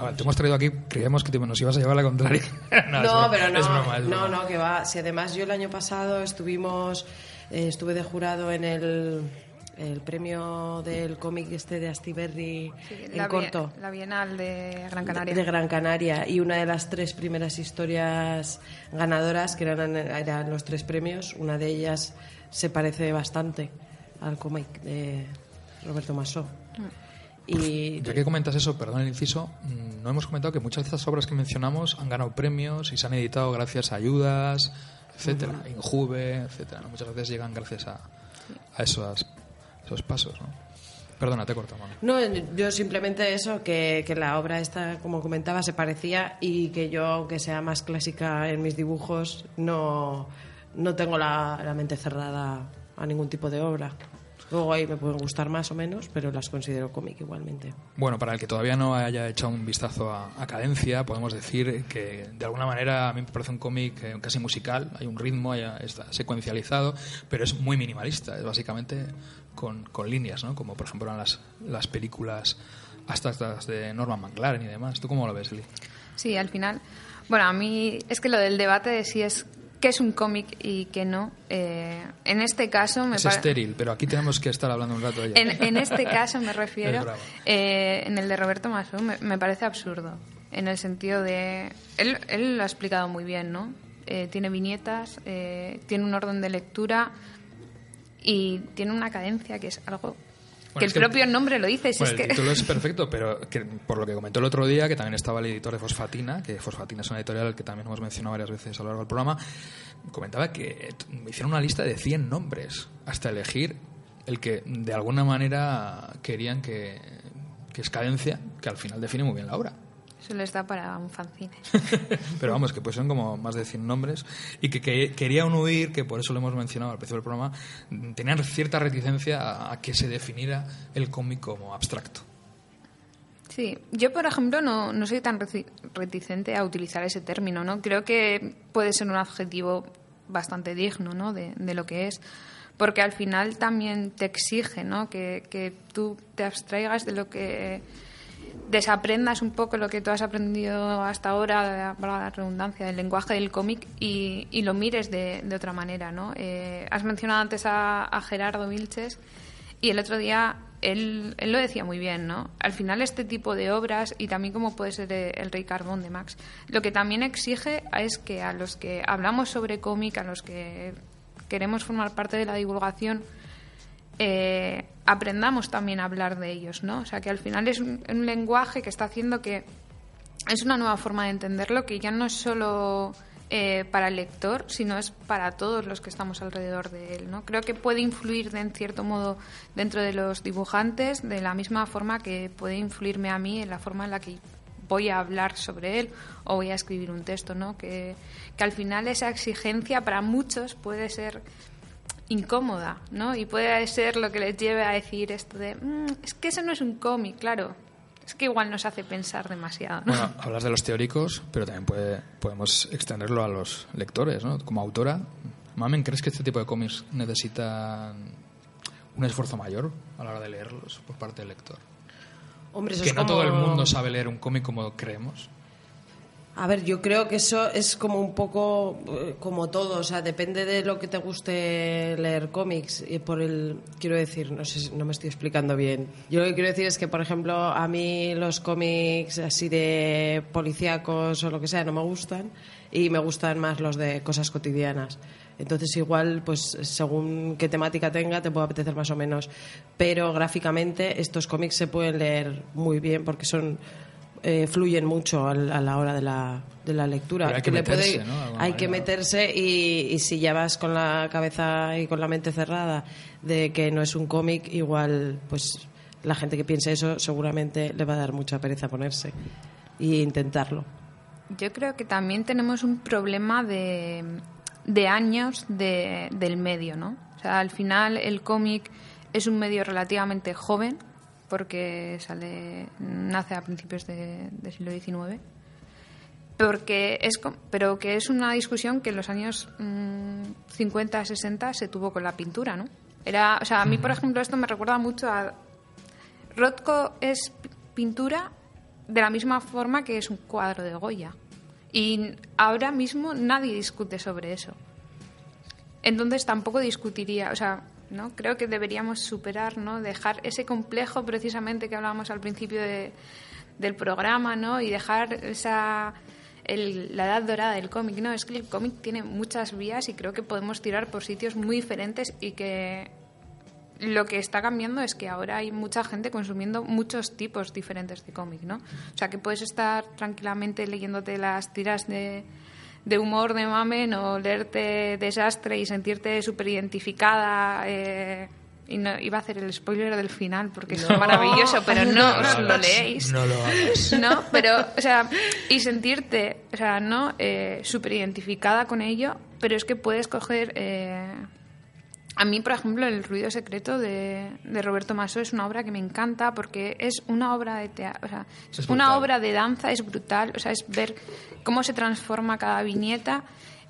Vale, te hemos traído aquí, creíamos que te- nos ibas a llevar la contraria. no, broma, pero no, broma, no, no, que va. Si además yo el año pasado estuvimos, eh, estuve de jurado en el, el premio del cómic este de Astiberri en la, corto. La Bienal de Gran Canaria. De Gran Canaria y una de las tres primeras historias ganadoras, que eran, eran los tres premios, una de ellas se parece bastante al cómic de Roberto Masó. Y Ya que comentas eso, perdón el inciso, mm, no hemos comentado que muchas de estas obras que mencionamos han ganado premios y se han editado gracias a ayudas, etcétera, Injuve, etcétera. ¿no? Muchas veces llegan gracias a, a esos, esos pasos. ¿no? Perdona, te he cortado. No, yo simplemente eso, que, que la obra esta, como comentaba, se parecía y que yo, aunque sea más clásica en mis dibujos, no, no tengo la, la mente cerrada a ningún tipo de obra. Luego ahí me pueden gustar más o menos, pero las considero cómic igualmente. Bueno, para el que todavía no haya echado un vistazo a, a Cadencia, podemos decir que de alguna manera a mí me parece un cómic eh, casi musical, hay un ritmo, hay- está secuencializado, pero es muy minimalista, es básicamente con, con líneas, ¿no? como por ejemplo eran las, las películas abstractas de Norman McLaren y demás. ¿Tú cómo lo ves, Lee? Sí, al final. Bueno, a mí es que lo del debate de si es qué es un cómic y qué no. eh, en este caso me Es pare- estéril, pero aquí tenemos que estar hablando un rato de ella. En, en este caso me refiero, eh, en el de Roberto Maso, me, me parece absurdo. En el sentido de. Él, él lo ha explicado muy bien, ¿no? Eh, tiene viñetas, eh, tiene un orden de lectura y tiene una cadencia que es algo Bueno, que el propio nombre lo dice. si Bueno, es el que... título es perfecto, pero que, por lo que comentó el otro día, que también estaba el editor de Fosfatina, que Fosfatina es una editorial que también hemos mencionado varias veces a lo largo del programa, comentaba que t- hicieron una lista de 100 nombres hasta elegir el que de alguna manera querían que, que es cadencia, que al final define muy bien la obra. Eso les da para un fanzine. Pero vamos, que pues son como más de 100 nombres y que, que querían huir, que por eso lo hemos mencionado al principio del programa, tenían cierta reticencia a, a que se definiera el cómic como abstracto. Sí, yo por ejemplo no, no soy tan reticente a utilizar ese término, ¿no? Creo que puede ser un adjetivo bastante digno, ¿no? De, de lo que es, porque al final también te exige, ¿no? Que, que tú te abstraigas de lo que desaprendas un poco lo que tú has aprendido hasta ahora, para la redundancia, del lenguaje del cómic y, y lo mires de, de otra manera, ¿no? Eh, has mencionado antes a, a Gerardo Vilches y el otro día él, él lo decía muy bien, ¿no? Al final este tipo de obras, y también como puede ser El Rey Carbón de Max, lo que también exige es que a los que hablamos sobre cómic, a los que queremos formar parte de la divulgación, eh, aprendamos también a hablar de ellos, ¿no? O sea, que al final es un, lenguaje que está haciendo que es una nueva forma de entenderlo que ya no es solo eh, para el lector, sino es para todos los que estamos alrededor de él. ¿no? Creo que puede influir de, en cierto modo dentro de los dibujantes de la misma forma que puede influirme a mí en la forma en la que voy a hablar sobre él o voy a escribir un texto, ¿no? Que, que al final esa exigencia para muchos puede ser incómoda, ¿no? Y puede ser lo que les lleve a decir esto de, "Mm, es que eso no es un cómic, claro. Es que igual nos hace pensar demasiado, ¿no? Bueno, hablas de los teóricos, pero también puede, podemos extenderlo a los lectores, ¿no? Como autora, Mamen, ¿crees que este tipo de cómics necesitan un esfuerzo mayor a la hora de leerlos por parte del lector? Hombre, eso que es no como- todo el mundo sabe leer un cómic como creemos. A ver, yo creo que eso es como un poco eh, como todo, o sea, depende de lo que te guste leer cómics. Y por el, quiero decir, no sé, no me estoy explicando bien. Yo lo que quiero decir es que, por ejemplo, a mí los cómics así de policíacos o lo que sea no me gustan y me gustan más los de cosas cotidianas. Entonces, igual, pues según qué temática tenga, te puede apetecer más o menos. Pero gráficamente, estos cómics se pueden leer muy bien porque son eh, fluyen mucho al- a la hora de la, de la lectura. Pero hay que meterse, y, y si ya vas con la cabeza y con la mente cerrada de que no es un cómic, igual pues la gente que piense eso seguramente le va a dar mucha pereza ponerse y intentarlo. Yo creo que también tenemos un problema de, de años de- del medio, ¿no? O sea, al final el cómic es un medio relativamente joven porque sale nace a principios de- del siglo XIX porque es pero que es una discusión que en los años mm, 50 60 se tuvo con la pintura no era o sea a mí por ejemplo esto me recuerda mucho a Rothko es pintura de la misma forma que es un cuadro de Goya. Y ahora mismo nadie discute sobre eso. Entonces tampoco discutiría, o sea, ¿no? Creo que deberíamos superar, ¿no? Dejar ese complejo precisamente que hablábamos al principio de- del programa, ¿no? Y dejar esa el- la edad dorada del cómic, ¿no? Es que el cómic tiene muchas vías y creo que podemos tirar por sitios muy diferentes y que lo que está cambiando es que ahora hay mucha gente consumiendo muchos tipos diferentes de cómic, ¿no? O sea, que puedes estar tranquilamente leyéndote las tiras de, de humor de Mamen o leerte Desastre y sentirte súper identificada. eh, y no, iba a hacer el spoiler del final porque es maravilloso, pero no, lo os lo hagas, leéis. No lo hagas. ¿no? Pero, o sea, y sentirte, o sea, ¿no? Eh, súper identificada con ello, pero es que puedes coger... eh, a mí, por ejemplo, El ruido secreto de, de Roberto Maso es una obra que me encanta porque es una obra de teatro, o sea, es, Es una obra de danza, es brutal, o sea, es ver cómo se transforma cada viñeta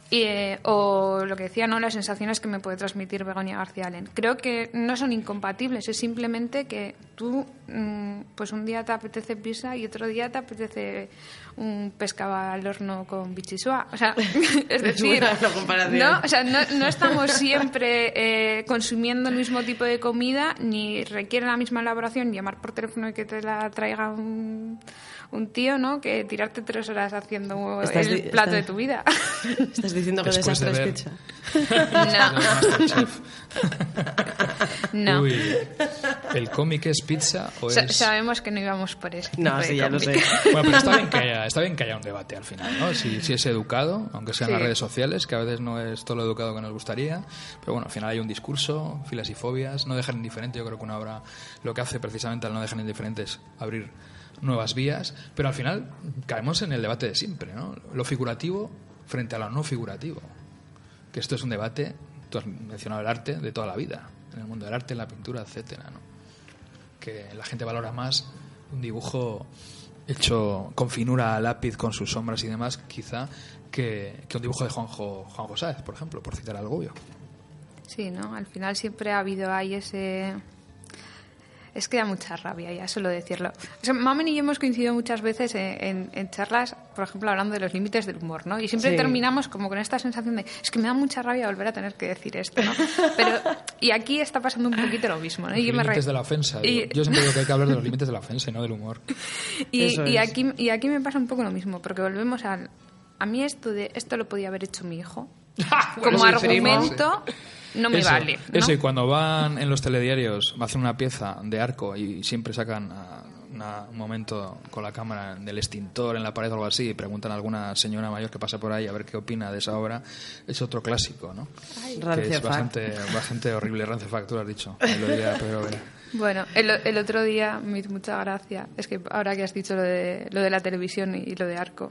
y, eh, o lo que decía, ¿no? Las sensaciones que me puede transmitir Begoña García Allen. Creo que no son incompatibles, es simplemente que tú, mm, pues un día te apetece pizza y otro día te apetece un pescado al horno con bichisua. O sea, es decir, comparación. ¿no? O sea, no, no estamos siempre eh, consumiendo el mismo tipo de comida, ni requiere la misma elaboración llamar por teléfono y que te la traiga un, un tío, ¿no? Que tirarte tres horas haciendo Estás el plato de tu vida. Estás diciendo que Después de es ver- pizza. no. No. Uy, ¿el cómic es pizza o Sa- es...? sabemos que no íbamos por ese No, sí, ya lo sé. Bueno, pero está bien, que haya, está bien que haya un debate al final, ¿no? Si, si es educado, aunque sea en las Sí. redes sociales, que a veces no es todo lo educado que nos gustaría, pero bueno, al final hay un discurso, filas y fobias, no dejar indiferente, yo creo que una obra lo que hace precisamente al no dejar indiferente es abrir nuevas vías, pero al final caemos en el debate de siempre, ¿no? Lo figurativo frente a lo no figurativo, que esto es un debate, tú has mencionado el arte de toda la vida, en el mundo del arte, en la pintura, etcétera, ¿no? Que la gente valora más un dibujo hecho con finura a lápiz, con sus sombras y demás, quizá, que, que un dibujo de Juanjo, Juanjo Sáez, por ejemplo, por citar algo obvio. Sí, ¿no? Al final siempre ha habido ahí ese... Es que da mucha rabia ya solo decirlo. O sea, Mamen y yo hemos coincidido muchas veces en, en- en charlas, por ejemplo, hablando de los límites del humor, ¿no? Y siempre Sí. terminamos como con esta sensación de, es que me da mucha rabia volver a tener que decir esto, ¿no? Pero, y aquí está pasando un poquito lo mismo, ¿no? Y Los yo me re- límites de la ofensa. y-. Yo siempre digo que hay que hablar de los límites de la ofensa y no del humor. Y, Eso y es. aquí, y aquí me pasa un poco lo mismo, porque volvemos al... A mí esto de esto lo podía haber hecho mi hijo, como argumento, no me eso, vale. ¿no? Eso, y cuando van en los telediarios, hacen una pieza de arco y siempre sacan ah, una- un momento con la cámara del extintor en la pared o algo así y preguntan a alguna señora mayor que pasa por ahí a ver qué opina de esa obra, es otro clásico, ¿no? que Rancia es bastante, bastante horrible, Rancia Fac, tú lo has dicho. Lo diría. Bueno, el, el otro día me hizo mucha gracia, es que ahora que has dicho lo de, lo de la televisión y lo de Arco,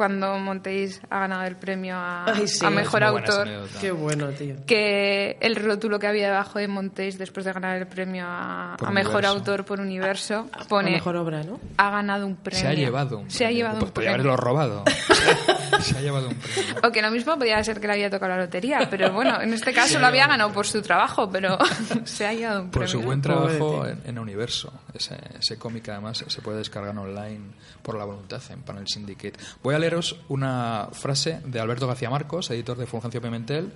cuando Montéis ha ganado el premio a, Ay, sí. a Mejor Autor, anécdota. Qué bueno, tío. que el rótulo que había debajo de Montéis después de ganar el premio a, Por a Mejor. Autor por Universo, pone mejor obra, ¿no? ha ganado un premio. Se ha llevado un Se ha premio. llevado Pues un podría premio. haberlo robado. Se ha llevado un premio. O que lo mismo podía ser que le había tocado la lotería, pero bueno, en este caso lo había ganado por su trabajo, pero se ha llevado un Por premio. su buen trabajo en, en Universo. Ese, ese cómic además se puede descargar online por la voluntad en Panel Syndicate. Voy a leeros una frase de Alberto García Marcos, editor de Fulgencio Pimentel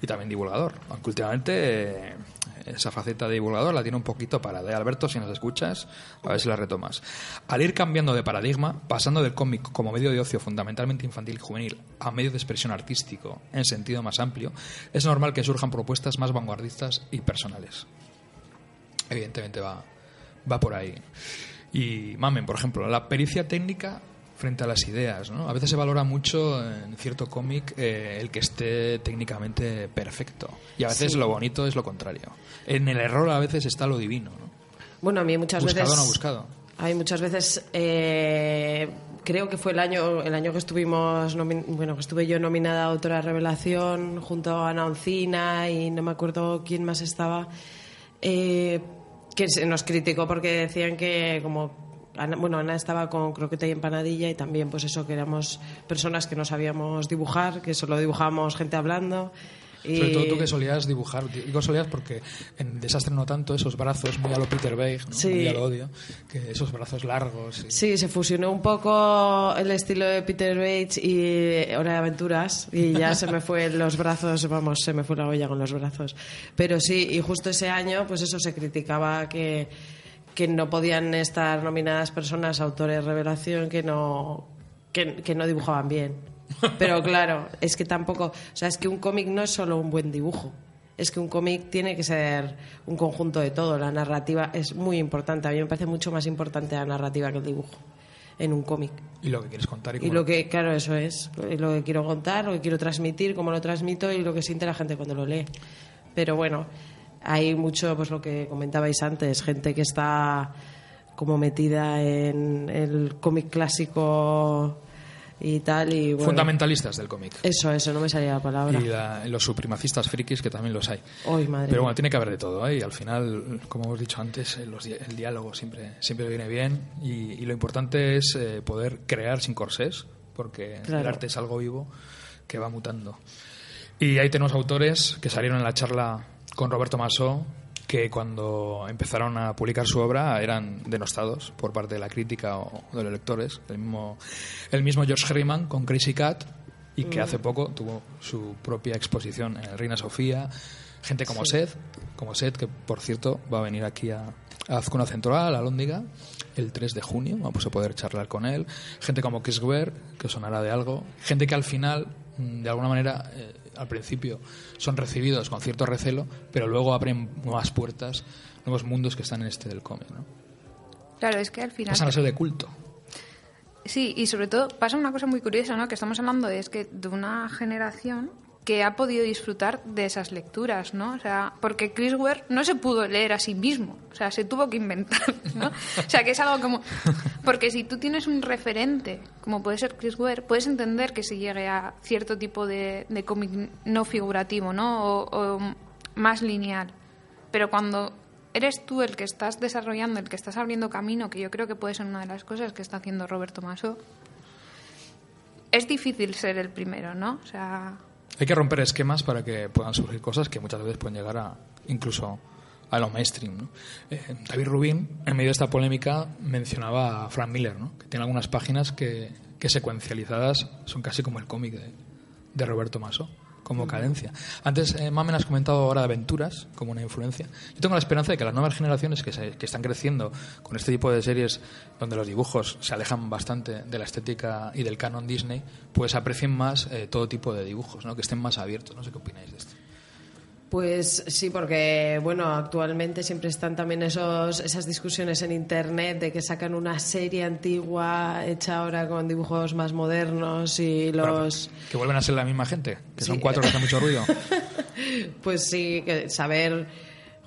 y también divulgador. Aunque últimamente eh, esa faceta de divulgador la tiene un poquito para. De Alberto, si nos escuchas, a ver si la retomas. Al ir cambiando de paradigma, pasando del cómic como medio de ocio fundamentalmente infantil y juvenil a medio de expresión artístico en sentido más amplio, es normal que surjan propuestas más vanguardistas y personales evidentemente va, va por ahí. Y Mamen, por ejemplo, la pericia técnica frente a las ideas. ¿no? A veces se valora mucho en cierto cómic eh, el que esté técnicamente perfecto. Y a veces lo bonito es lo contrario. En el error a veces está lo divino. ¿no? Bueno, a mí muchas Buscado veces... no buscado. Hay muchas veces... eh, creo que fue el año el año que estuvimos bueno que estuve yo nominada a autora revelación junto a Ana Oncina y no me acuerdo quién más estaba eh, que se nos criticó porque decían que como Ana, bueno Ana estaba con croqueta y empanadilla y también pues eso que éramos personas que no sabíamos dibujar que solo dibujábamos gente hablando y Sobre todo tú que solías dibujar, digo solías porque en Desastre no tanto, esos brazos muy a lo Peter Weig, ¿no? Sí. muy a lo odio, que esos brazos largos. y- Sí, se fusionó un poco el estilo de Peter Bates y Hora de Aventuras y ya se me fue los brazos, vamos, se me fue la olla con los brazos. Pero sí, y justo ese año, pues eso se criticaba que, que no podían estar nominadas personas, autores revelación, que no, que, que no dibujaban bien. Pero claro, es que tampoco, o sea, es que un cómic no es solo un buen dibujo. Es que un cómic tiene que ser un conjunto de todo. La narrativa es muy importante. A mí me parece mucho más importante la narrativa que el dibujo en un cómic. Y lo que quieres contar. Y, Y cómo lo que, claro, eso es. Y Lo que quiero contar, lo que quiero transmitir, cómo lo transmito y lo que siente la gente cuando lo lee. Pero bueno, hay mucho, pues lo que comentabais antes, gente que está como metida en el cómic clásico y tal. Y bueno, Fundamentalistas del cómic. Eso, eso, no me salía la palabra. Y, la- los supremacistas frikis, que también los hay. Madre Pero bueno, tiene que haber de todo, ¿eh? Y al final, como hemos dicho antes, eh, los el diálogo siempre, siempre viene bien. Y, y lo importante es eh, poder crear sin corsés, porque el Claro. arte es algo vivo que va mutando. Y ahí tenemos autores que salieron en la charla con Roberto Masó, que cuando empezaron a publicar su obra eran denostados por parte de la crítica o de los lectores. El mismo, el mismo George Herriman con Crazy Cat, y que hace poco tuvo su propia exposición en el Reina Sofía. Gente como Seth, como Seth, que por cierto va a venir aquí a, a Azcuna Central, a Lóndiga, el 3 de junio. Vamos a poder charlar con él. Gente como Chris Ware, que sonará de algo. Gente que al final, mm, de alguna manera, eh, al principio son recibidos con cierto recelo, pero luego abren nuevas puertas, nuevos mundos que están en este del cómic, ¿no? Claro, es que al final... Pasan a ser de culto. Sí, y sobre todo pasa una cosa muy curiosa, ¿no? Que estamos hablando de, es que de una generación que ha podido disfrutar de esas lecturas, ¿no? O sea, porque Chris Ware no se pudo leer a sí mismo, o sea, se tuvo que inventar, ¿no? O sea, que es algo como... Porque si tú tienes un referente, como puede ser Chris Ware, puedes entender que se llegue a cierto tipo de, de cómic no figurativo, ¿no? O, o más lineal. Pero cuando eres tú el que estás desarrollando, el que estás abriendo camino, que yo creo que puede ser una de las cosas que está haciendo Roberto Maso, es difícil ser el primero, ¿no? O sea, Hay que romper esquemas para que puedan surgir cosas que muchas veces pueden llegar a incluso a lo mainstream. Eh, David Rubin, en medio de esta polémica, mencionaba a Frank Miller, ¿no? que tiene algunas páginas que, que secuencializadas son casi como el cómic de, de Roberto Maso, como cadencia. Antes, eh, Mamen, has comentado ahora de aventuras como una influencia. Yo tengo la esperanza de que las nuevas generaciones que, se- que están creciendo con este tipo de series donde los dibujos se alejan bastante de la estética y del canon Disney, pues aprecien más eh, todo tipo de dibujos, ¿no? que estén más abiertos. No sé qué opináis de esto. Pues sí, porque bueno, actualmente siempre están también esos, esas discusiones en internet de que sacan una serie antigua hecha ahora con dibujos más modernos y Bueno, los que vuelven a ser la misma gente, que son cuatro que hacen mucho ruido. pues sí, que saber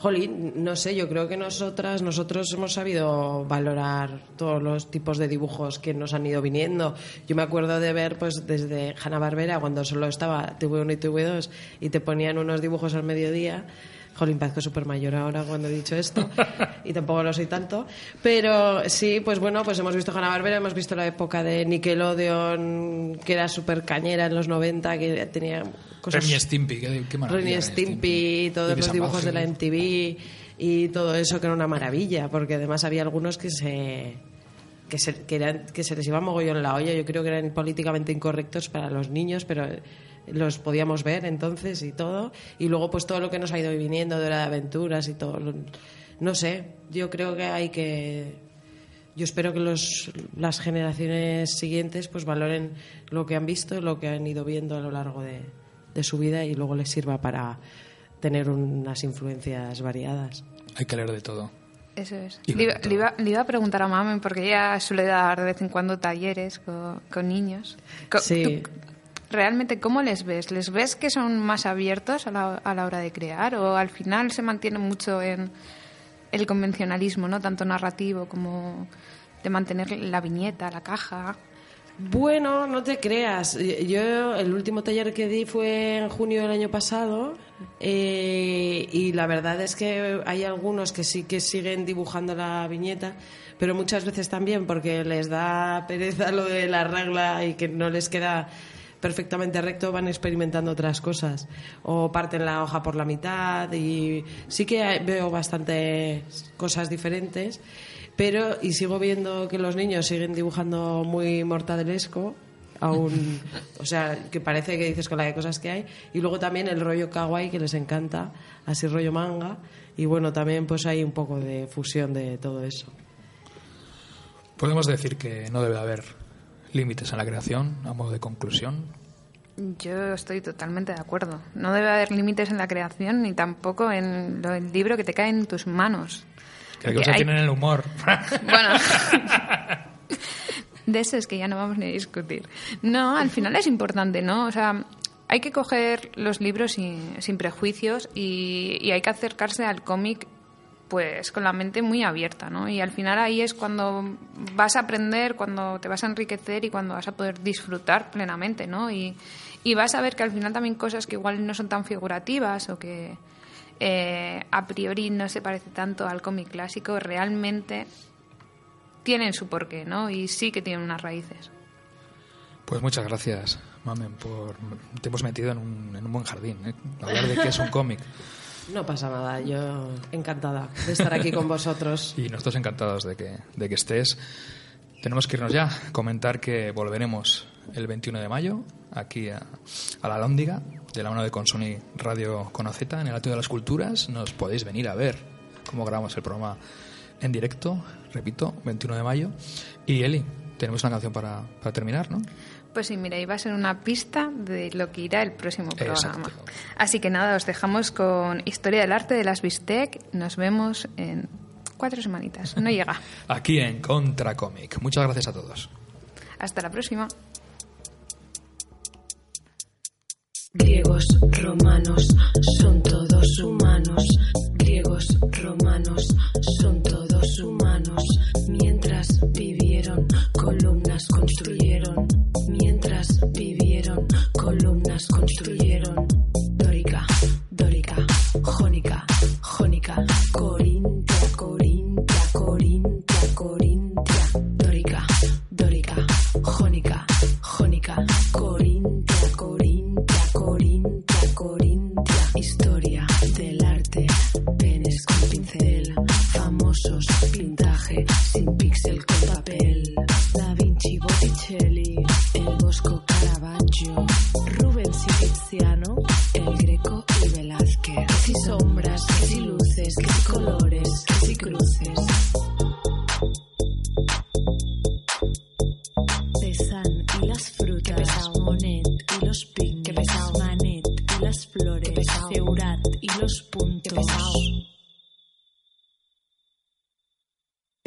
Jolín, no sé, yo creo que nosotras, nosotros hemos sabido valorar todos los tipos de dibujos que nos han ido viniendo. Yo me acuerdo de ver, pues, desde Hanna-Barbera, cuando solo estaba TV1 y TV2, y te ponían unos dibujos al mediodía. Jolín, parezco súper mayor ahora cuando he dicho esto, y tampoco lo soy tanto. Pero sí, pues bueno, pues hemos visto Hanna-Barbera, hemos visto la época de Nickelodeon, que era súper cañera en los 90, que tenía cosas... Ren y Stimpy, qué, qué maravilla. Ren y Stimpy, todos los dibujos de la. MTV y todo eso que era una maravilla, porque además había algunos que se que se, que eran, que se les iba mogollón la olla. Yo creo que eran políticamente incorrectos para los niños, pero los podíamos ver entonces y todo. Y luego pues todo lo que nos ha ido viniendo de Hora de aventuras y todo. lo- No sé, yo creo que hay que... Yo espero que los, las generaciones siguientes pues valoren lo que han visto, lo que han ido viendo a lo largo de, de su vida y luego les sirva para tener unas influencias variadas. Hay que leer de todo. Eso es. Le iba, le iba- le iba a preguntar a Mamen, porque ella suele dar de vez en cuando talleres con, con niños. Sí. ¿tú ¿Realmente cómo les ves? ¿Les ves que son más abiertos a la, a la hora de crear? ¿O al final se mantienen mucho en el convencionalismo, ¿no? tanto narrativo como de mantener la viñeta, la caja? Bueno, no te creas. Yo el último taller que di fue en junio del año pasado eh, y la verdad es que hay algunos que sí que siguen dibujando la viñeta, pero muchas veces también porque les da pereza lo de la regla y que no les queda perfectamente recto van experimentando otras cosas. O parten la hoja por la mitad y sí que veo bastantes cosas diferentes pero y sigo viendo que los niños siguen dibujando muy mortadelesco aún o sea que parece que dices con la de cosas que hay y luego también el rollo kawaii que les encanta así rollo manga y bueno también pues hay un poco de fusión de todo eso. Podemos decir que no debe haber límites en la creación, a modo de conclusión. Yo estoy totalmente de acuerdo. No debe haber límites en la creación ni tampoco en lo- el libro que te cae en tus manos. Que hay tienen el humor. Bueno, de eso es que ya no vamos ni a discutir. No, al final es importante, ¿no? O sea, hay que coger los libros sin, sin prejuicios y, y hay que acercarse al cómic pues con la mente muy abierta, ¿no? Y al final ahí es cuando vas a aprender, cuando te vas a enriquecer y cuando vas a poder disfrutar plenamente, ¿no? Y, y vas a ver que al final también cosas que igual no son tan figurativas o que eh, a priori no se parece tanto al cómic clásico, realmente tienen su porqué, ¿no? Y sí que tienen unas raíces. Pues muchas gracias, Mamen, por... Te hemos metido en un, en un buen jardín, ¿eh? Hablar de qué es un cómic. no pasa nada yo encantada de estar aquí con vosotros Y nosotros encantados de que, de que estés. Tenemos que irnos ya. Comentar que volveremos el 21 de mayo aquí a, la Lóndiga, de la mano de Consoni Radio Conoceta, en el Atrio de las Culturas. Nos podéis venir a ver cómo grabamos el programa en directo, repito, 21 de mayo. Y Eli, tenemos una canción para, para terminar, ¿no? Pues sí, mira, iba a ser una pista de lo que irá el próximo programa. Así que nada, os dejamos con Historia del Arte de las Bistec. Nos vemos en cuatro semanitas. No llega. Aquí en Contra Comic. Muchas gracias a todos. Hasta la próxima. Griegos, romanos, son todos humanos. Griegos, romanos, son todos humanos. Mientras vivieron, columnas construyeron construyeron.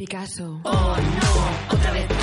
Picasso. Oh no, otra vez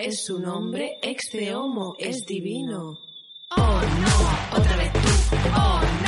Es su nombre, ex homo, es divino. Oh no, otra vez tú, oh no.